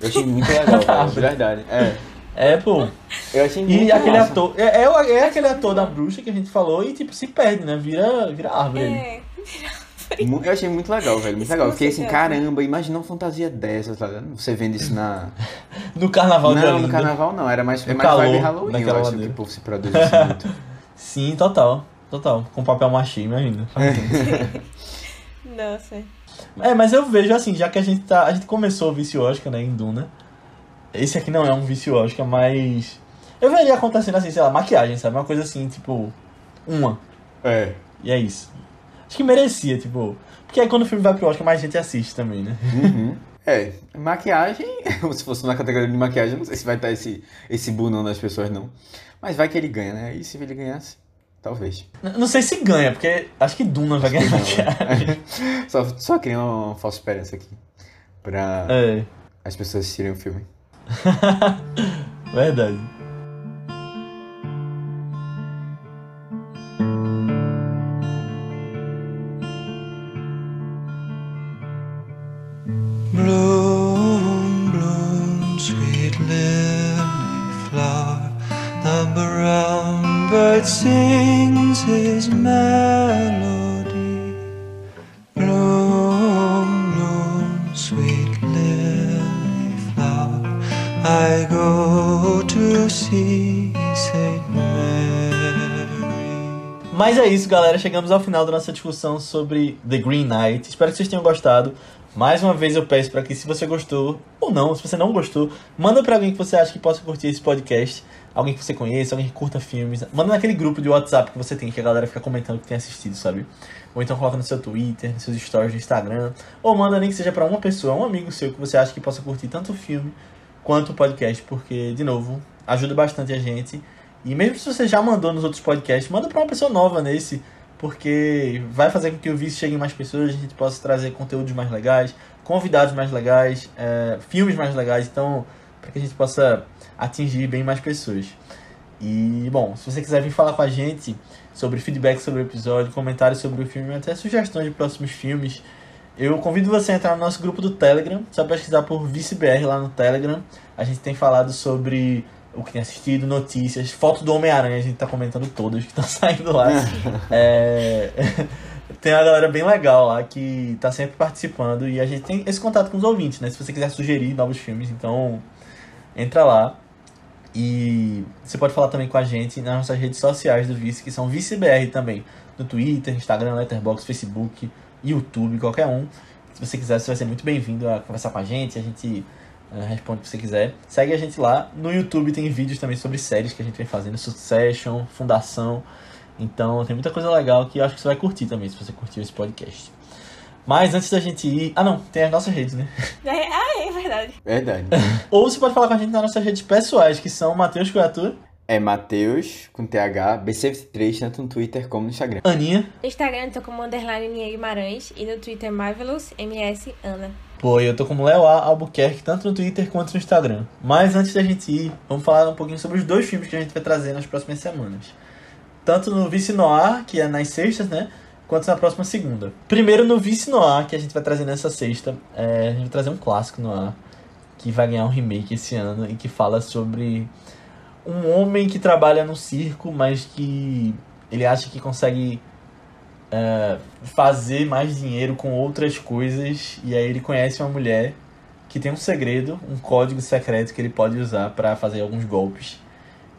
Eu achei muito legal, de árvore. verdade. É, É, pô. eu achei muito E aquele massa. ator, é, é, o- é aquele ator da bruxa que a gente falou e tipo, se perde, né? Vira, vira árvore. É. Mu- Eu achei muito legal, velho. Muito Isso legal. Fiquei assim, certeza. caramba, imagina uma fantasia dessa, tá ligado? Você vendo isso na. No carnaval de não, no carnaval não, era mais, é mais vibe calor Halloween, eu acho que o povo se produz isso muito. Sim, total. Total. Com papel machê, imagina. Nossa. É, mas eu vejo assim, já que a gente tá. A gente começou o vício Oscar, né, em Duna. Esse aqui não é um vício Oscar, mas. Eu veria acontecendo assim, sei lá, maquiagem, sabe? Uma coisa assim, tipo. Uma. É. E é isso. Acho que merecia, tipo. Porque aí quando o filme vai pro Oscar, mais gente assiste também, né? Uhum. É, maquiagem, se fosse na categoria de maquiagem, não sei se vai estar esse, esse bunão das pessoas, não. Mas vai que ele ganha, né? E se ele ganhasse, talvez. N- Não sei se ganha, porque acho que Duna vai ganhar maquiagem. Só, só queria uma falsa esperança aqui. Pra É, as pessoas assistirem o filme. verdade. É isso, galera. Chegamos ao final da nossa discussão sobre The Green Knight. Espero que vocês tenham gostado. Mais uma vez eu peço para que, se você gostou ou não, se você não gostou, manda para alguém que você acha que possa curtir esse podcast. Alguém que você conheça, alguém que curta filmes. Manda naquele grupo de WhatsApp que você tem, que a galera fica comentando que tem assistido, sabe? Ou então coloca no seu Twitter, nos seus stories do Instagram. Ou manda nem que seja para uma pessoa, um amigo seu que você acha que possa curtir tanto o filme quanto o podcast. Porque, de novo, ajuda bastante a gente. E mesmo se você já mandou nos outros podcasts, manda pra uma pessoa nova nesse, porque vai fazer com que o vídeo chegue em mais pessoas, a gente possa trazer conteúdos mais legais, convidados mais legais, é, filmes mais legais, então, para que a gente possa atingir bem mais pessoas. E, bom, se você quiser vir falar com a gente sobre feedback sobre o episódio, comentários sobre o filme, até sugestões de próximos filmes, eu convido você a entrar no nosso grupo do Telegram, só pesquisar por ViceBR lá no Telegram. A gente tem falado sobre o que tem assistido, notícias, fotos do Homem-Aranha, a gente tá comentando todas que estão saindo lá. É, Tem uma galera bem legal lá que tá sempre participando e a gente tem esse contato com os ouvintes, né? Se você quiser sugerir novos filmes, então entra lá. E você pode falar também com a gente nas nossas redes sociais do Vice, que são ViceBR também. No Twitter, Instagram, Letterboxd, Facebook, YouTube, qualquer um. Se você quiser, você vai ser muito bem-vindo a conversar com a gente. A gente responde o que você quiser. Segue a gente lá. No YouTube tem vídeos também sobre séries que a gente vem fazendo. Succession, Fundação. Então tem muita coisa legal que eu acho que você vai curtir também, se você curtiu esse podcast. Mas antes da gente ir. Ah, não, tem as nossas redes, né? É, ah, é verdade. Verdade. Ou você pode falar com a gente nas nossas redes pessoais, que são Matheus Coiatu, É Matheus, com TH, BC23, tanto no Twitter como no Instagram. Aninha. No Instagram eu tô como underline Ninha Guimarães e no Twitter Marvelous MS Ana. Pô, eu tô como Léo. Albuquerque, tanto no Twitter quanto no Instagram. Mas antes da gente ir, vamos falar um pouquinho sobre os dois filmes que a gente vai trazer nas próximas semanas. Tanto no Vice Noir, que é nas sextas, né? Quanto na próxima segunda. Primeiro no Vice Noir, que a gente vai trazer nessa sexta. É, a gente vai trazer um clássico no ar, que vai ganhar um remake esse ano e que fala sobre um homem que trabalha no circo, mas que ele acha que consegue é, fazer mais dinheiro com outras coisas. E aí ele conhece uma mulher que tem um segredo, um código secreto que ele pode usar para fazer alguns golpes.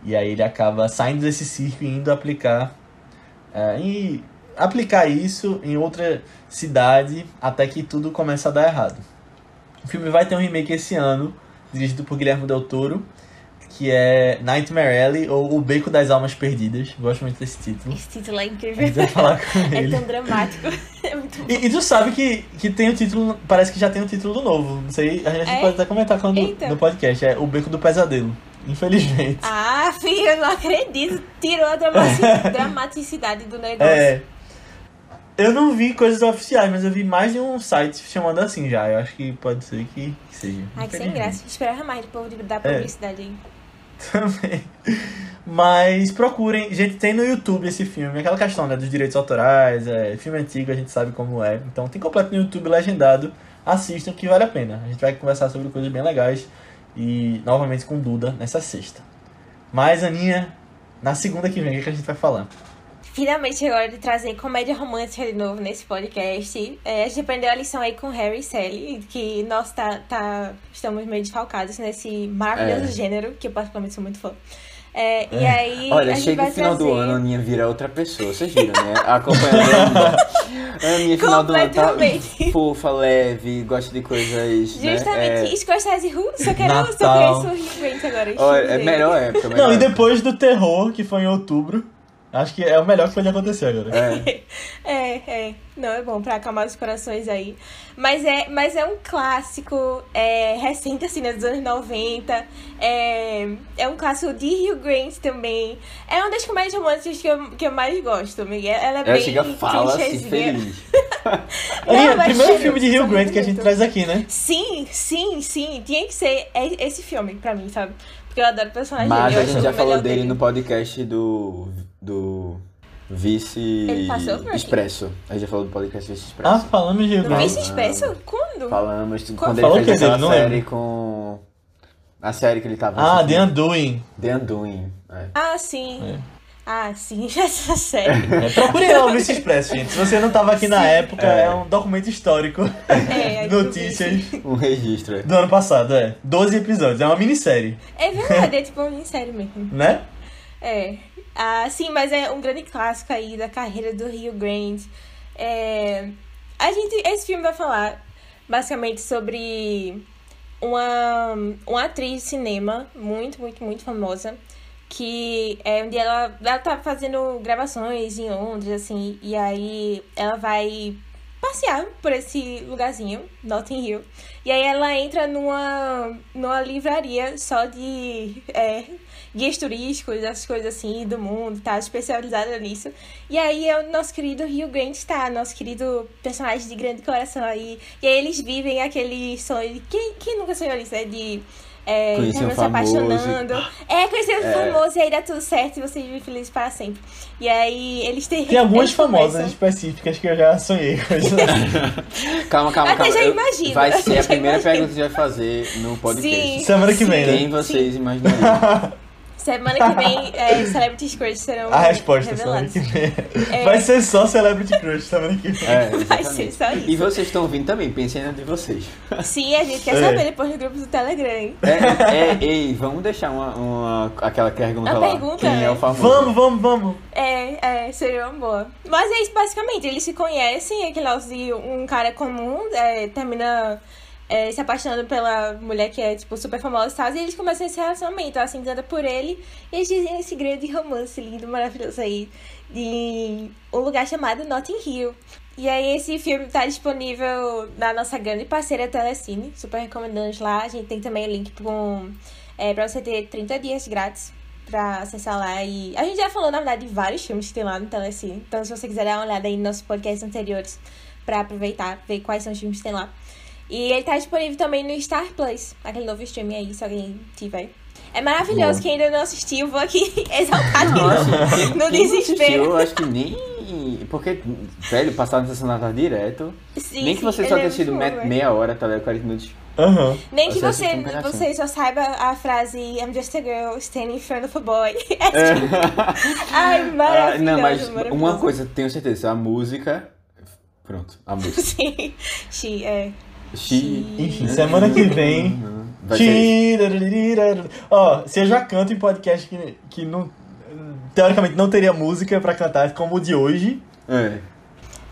E aí ele acaba saindo desse circo e indo aplicar é, e aplicar isso em outra cidade até que tudo começa a dar errado. O filme vai ter um remake esse ano, dirigido por Guilherme Del Toro, que é Nightmare Alley ou O Beco das Almas Perdidas. Gosto muito desse título. Esse título é A incrível. vai falar com É ele. tão dramático. É muito bom. E, e tu sabe que, que tem o título, parece que já tem o título do novo. Não sei, a gente É? pode até comentar quando, Eita. no podcast. É O Beco do Pesadelo. Infelizmente. Ah, filho, eu não acredito. Tirou a dramati- dramaticidade do negócio. É. Eu não vi coisas oficiais, mas eu vi mais de um site chamando assim já. Eu acho que pode ser que, que seja. Ai, que sem graça. Esperava mais do povo de dar É. publicidade aí. Também. Mas procurem. Gente, tem no YouTube esse filme. Aquela questão, né? Dos direitos autorais. É, filme antigo, a gente sabe como é. Então tem completo no YouTube legendado. Assistam que vale a pena. A gente vai conversar sobre coisas bem legais. E novamente com Duda nessa sexta. Mas, Aninha, na segunda que vem, o que, que a gente vai falar? Finalmente chegou a hora de trazer comédia romântica de novo nesse podcast. É, a gente aprendeu a lição aí com Harry e Sally, que nós tá, tá, estamos meio desfalcados nesse maravilhoso É. gênero, que eu particularmente sou muito fã. É, E É. aí, a Olha, gente chega vai o final trazer... do ano, a Aninha vira outra pessoa. Vocês viram, né? Acompanhando a Aninha. A Aninha, final do ano, tá fofa, leve, gosta de coisas, né? Justamente, É, Scorsese Who? Só quero, só Natal. conheço o Hugh Grant agora. olha, é melhor época, melhor Não, e depois do terror, que foi em outubro. Acho que é o melhor que pode acontecer agora. É. É, é. Não, é bom pra acalmar os corações aí. Mas é, mas é um clássico é, recente, assim, né, dos anos 90. É, é um clássico de Hugh Grant também. É uma das comédias românticas que eu, que eu mais gosto, Miguel. Ela é Ela bem chega, fala assim, feliz. Aninha, mas primeiro chega, filme de Hugh Grant que a gente traz aqui, né? Sim, sim, sim. Tinha que ser esse filme pra mim, sabe? Porque eu adoro o personagem Mas eu a gente já o falou dele dele. no podcast do, do Vice? Expresso. A gente já falou do podcast Vice Ah, Expresso. falamos de Grant. Vice Expresso? Quando? Falamos Qual- quando Falou ele fez que aquela Não série lembro. com... A série que ele tava Ah, assistindo. The Undoing. The Undoing. É. Ah, sim. É. Ah, sim, essa série. É, procure lá o Vice Expresso, gente. Se você não tava aqui na Sim. época, É. é um documento histórico É, notícias. Um registro. é. do ano passado, é. 12 episódios, é uma minissérie, É verdade, é tipo uma minissérie mesmo. né? É. Ah, sim, mas é um grande clássico aí da carreira do Hugh Grant. É, a gente, esse filme vai falar basicamente sobre uma, uma atriz de cinema muito, muito, muito famosa. Que é onde ela, ela tá fazendo gravações em Londres, assim, e aí ela vai passear por esse lugarzinho, Notting Hill. E aí ela entra numa, numa livraria só de é, guias turísticos, essas coisas assim, do mundo, tá especializada nisso. E aí é o nosso querido Hugh Grant tá, nosso querido personagem de grande coração aí. E aí eles vivem aquele sonho de... Quem, quem nunca sonhou nisso, né? De é, terminam se apaixonando. É, conhecer o É. famoso e aí dá tudo certo e vocês vivem felizes para sempre. E aí eles têm. Tem algumas famosas começam- específicas que eu já sonhei com isso. Calma, calma, Até calma. já imagino, Vai ser a primeira imagino. pergunta que a gente vai fazer no podcast. Sim. Semana que vem, né? Quem vocês imaginariam? Semana que vem, é, Celebrity Crush serão A resposta semana revelados. que vem. É. Vai ser só Celebrity Crush semana que vem. É, Vai ser só isso. E vocês estão ouvindo também, pensem na de vocês. Sim, a gente quer É. saber depois no grupo do Telegram. hein? É, é, ei, vamos deixar uma, uma- aquela pergunta A lá. pergunta, Quem é né? o famoso? Vamos, vamos, vamos. É, é, seria uma boa. Mas é isso, basicamente. Eles se conhecem, aquele de um cara comum é, termina é, se apaixonando pela mulher que é, tipo, super famosa e tal. E eles começam esse relacionamento, ela se encanta por ele. E eles dizem esse grande romance lindo, maravilhoso aí, de um lugar chamado Notting Hill. E aí esse filme tá disponível na nossa grande parceira Telecine. Super recomendamos lá. A gente tem também o link com, é, pra você ter 30 dias grátis pra acessar lá. E a gente já falou, na verdade, de vários filmes que tem lá no Telecine. Então, se você quiser dar uma olhada aí nos nossos podcasts anteriores pra aproveitar, ver quais são os filmes que tem lá. E ele tá disponível também no Star Plus, aquele novo streaming aí, se alguém tiver. É maravilhoso. Boa. Quem ainda não assistiu, vou aqui exaltar de Nossa, novo. No não desespero. Eu acho que nem. Porque, velho, passar na sessão direto. Sim, nem que sim, você só é tenha bom, velho. meia hora, tá ligado? 40 minutos. Aham. Nem que Você você, só saiba a frase I'm just a girl standing in front of a boy. É. Ai, Ah, maravilhoso, não, mas maravilhoso. uma coisa, tenho certeza, a música. Pronto, a música. Sim, She, é. Enfim, semana que vem. Ser. Ó, se eu já canto em podcast que, que não, teoricamente não teria música pra cantar como o de hoje, É.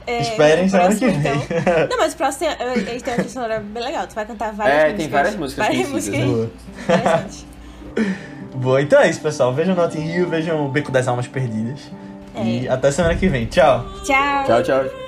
É, esperem o semana que vem. então. Não, mas o próximo tem- ele tem uma sonora bem legal. Tu vai cantar várias É, músicas. tem várias músicas Várias músicas Boa. interessantes. Boa, então é isso, pessoal. Vejam Notting Hill, vejam o Beco das Almas Perdidas. E até semana que vem. Tchau. Tchau. Tchau, tchau.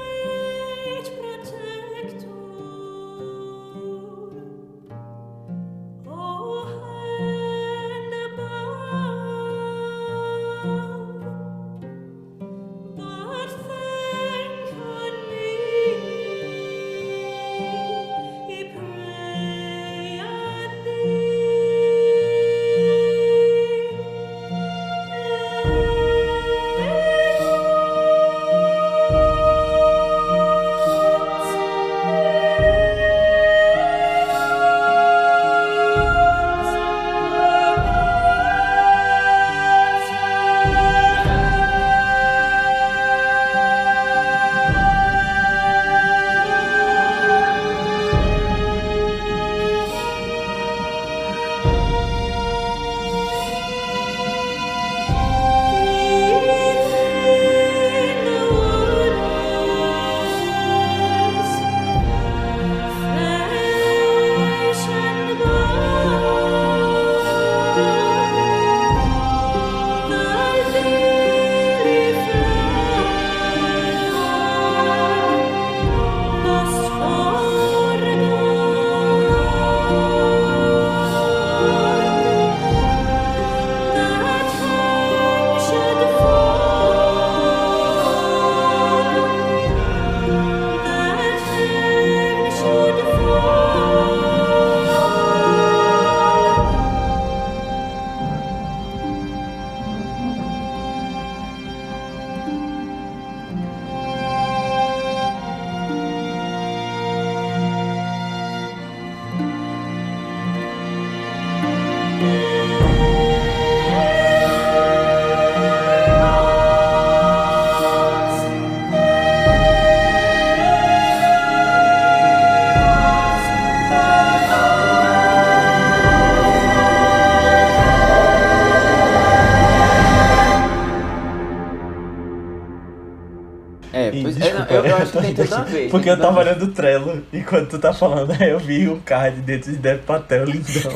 Ver. Porque eu tava olhando o Trello enquanto tu tá falando, aí eu vi um card dentro de Dev Patel lindão.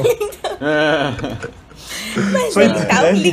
Mas, Foi gente, tá um grande.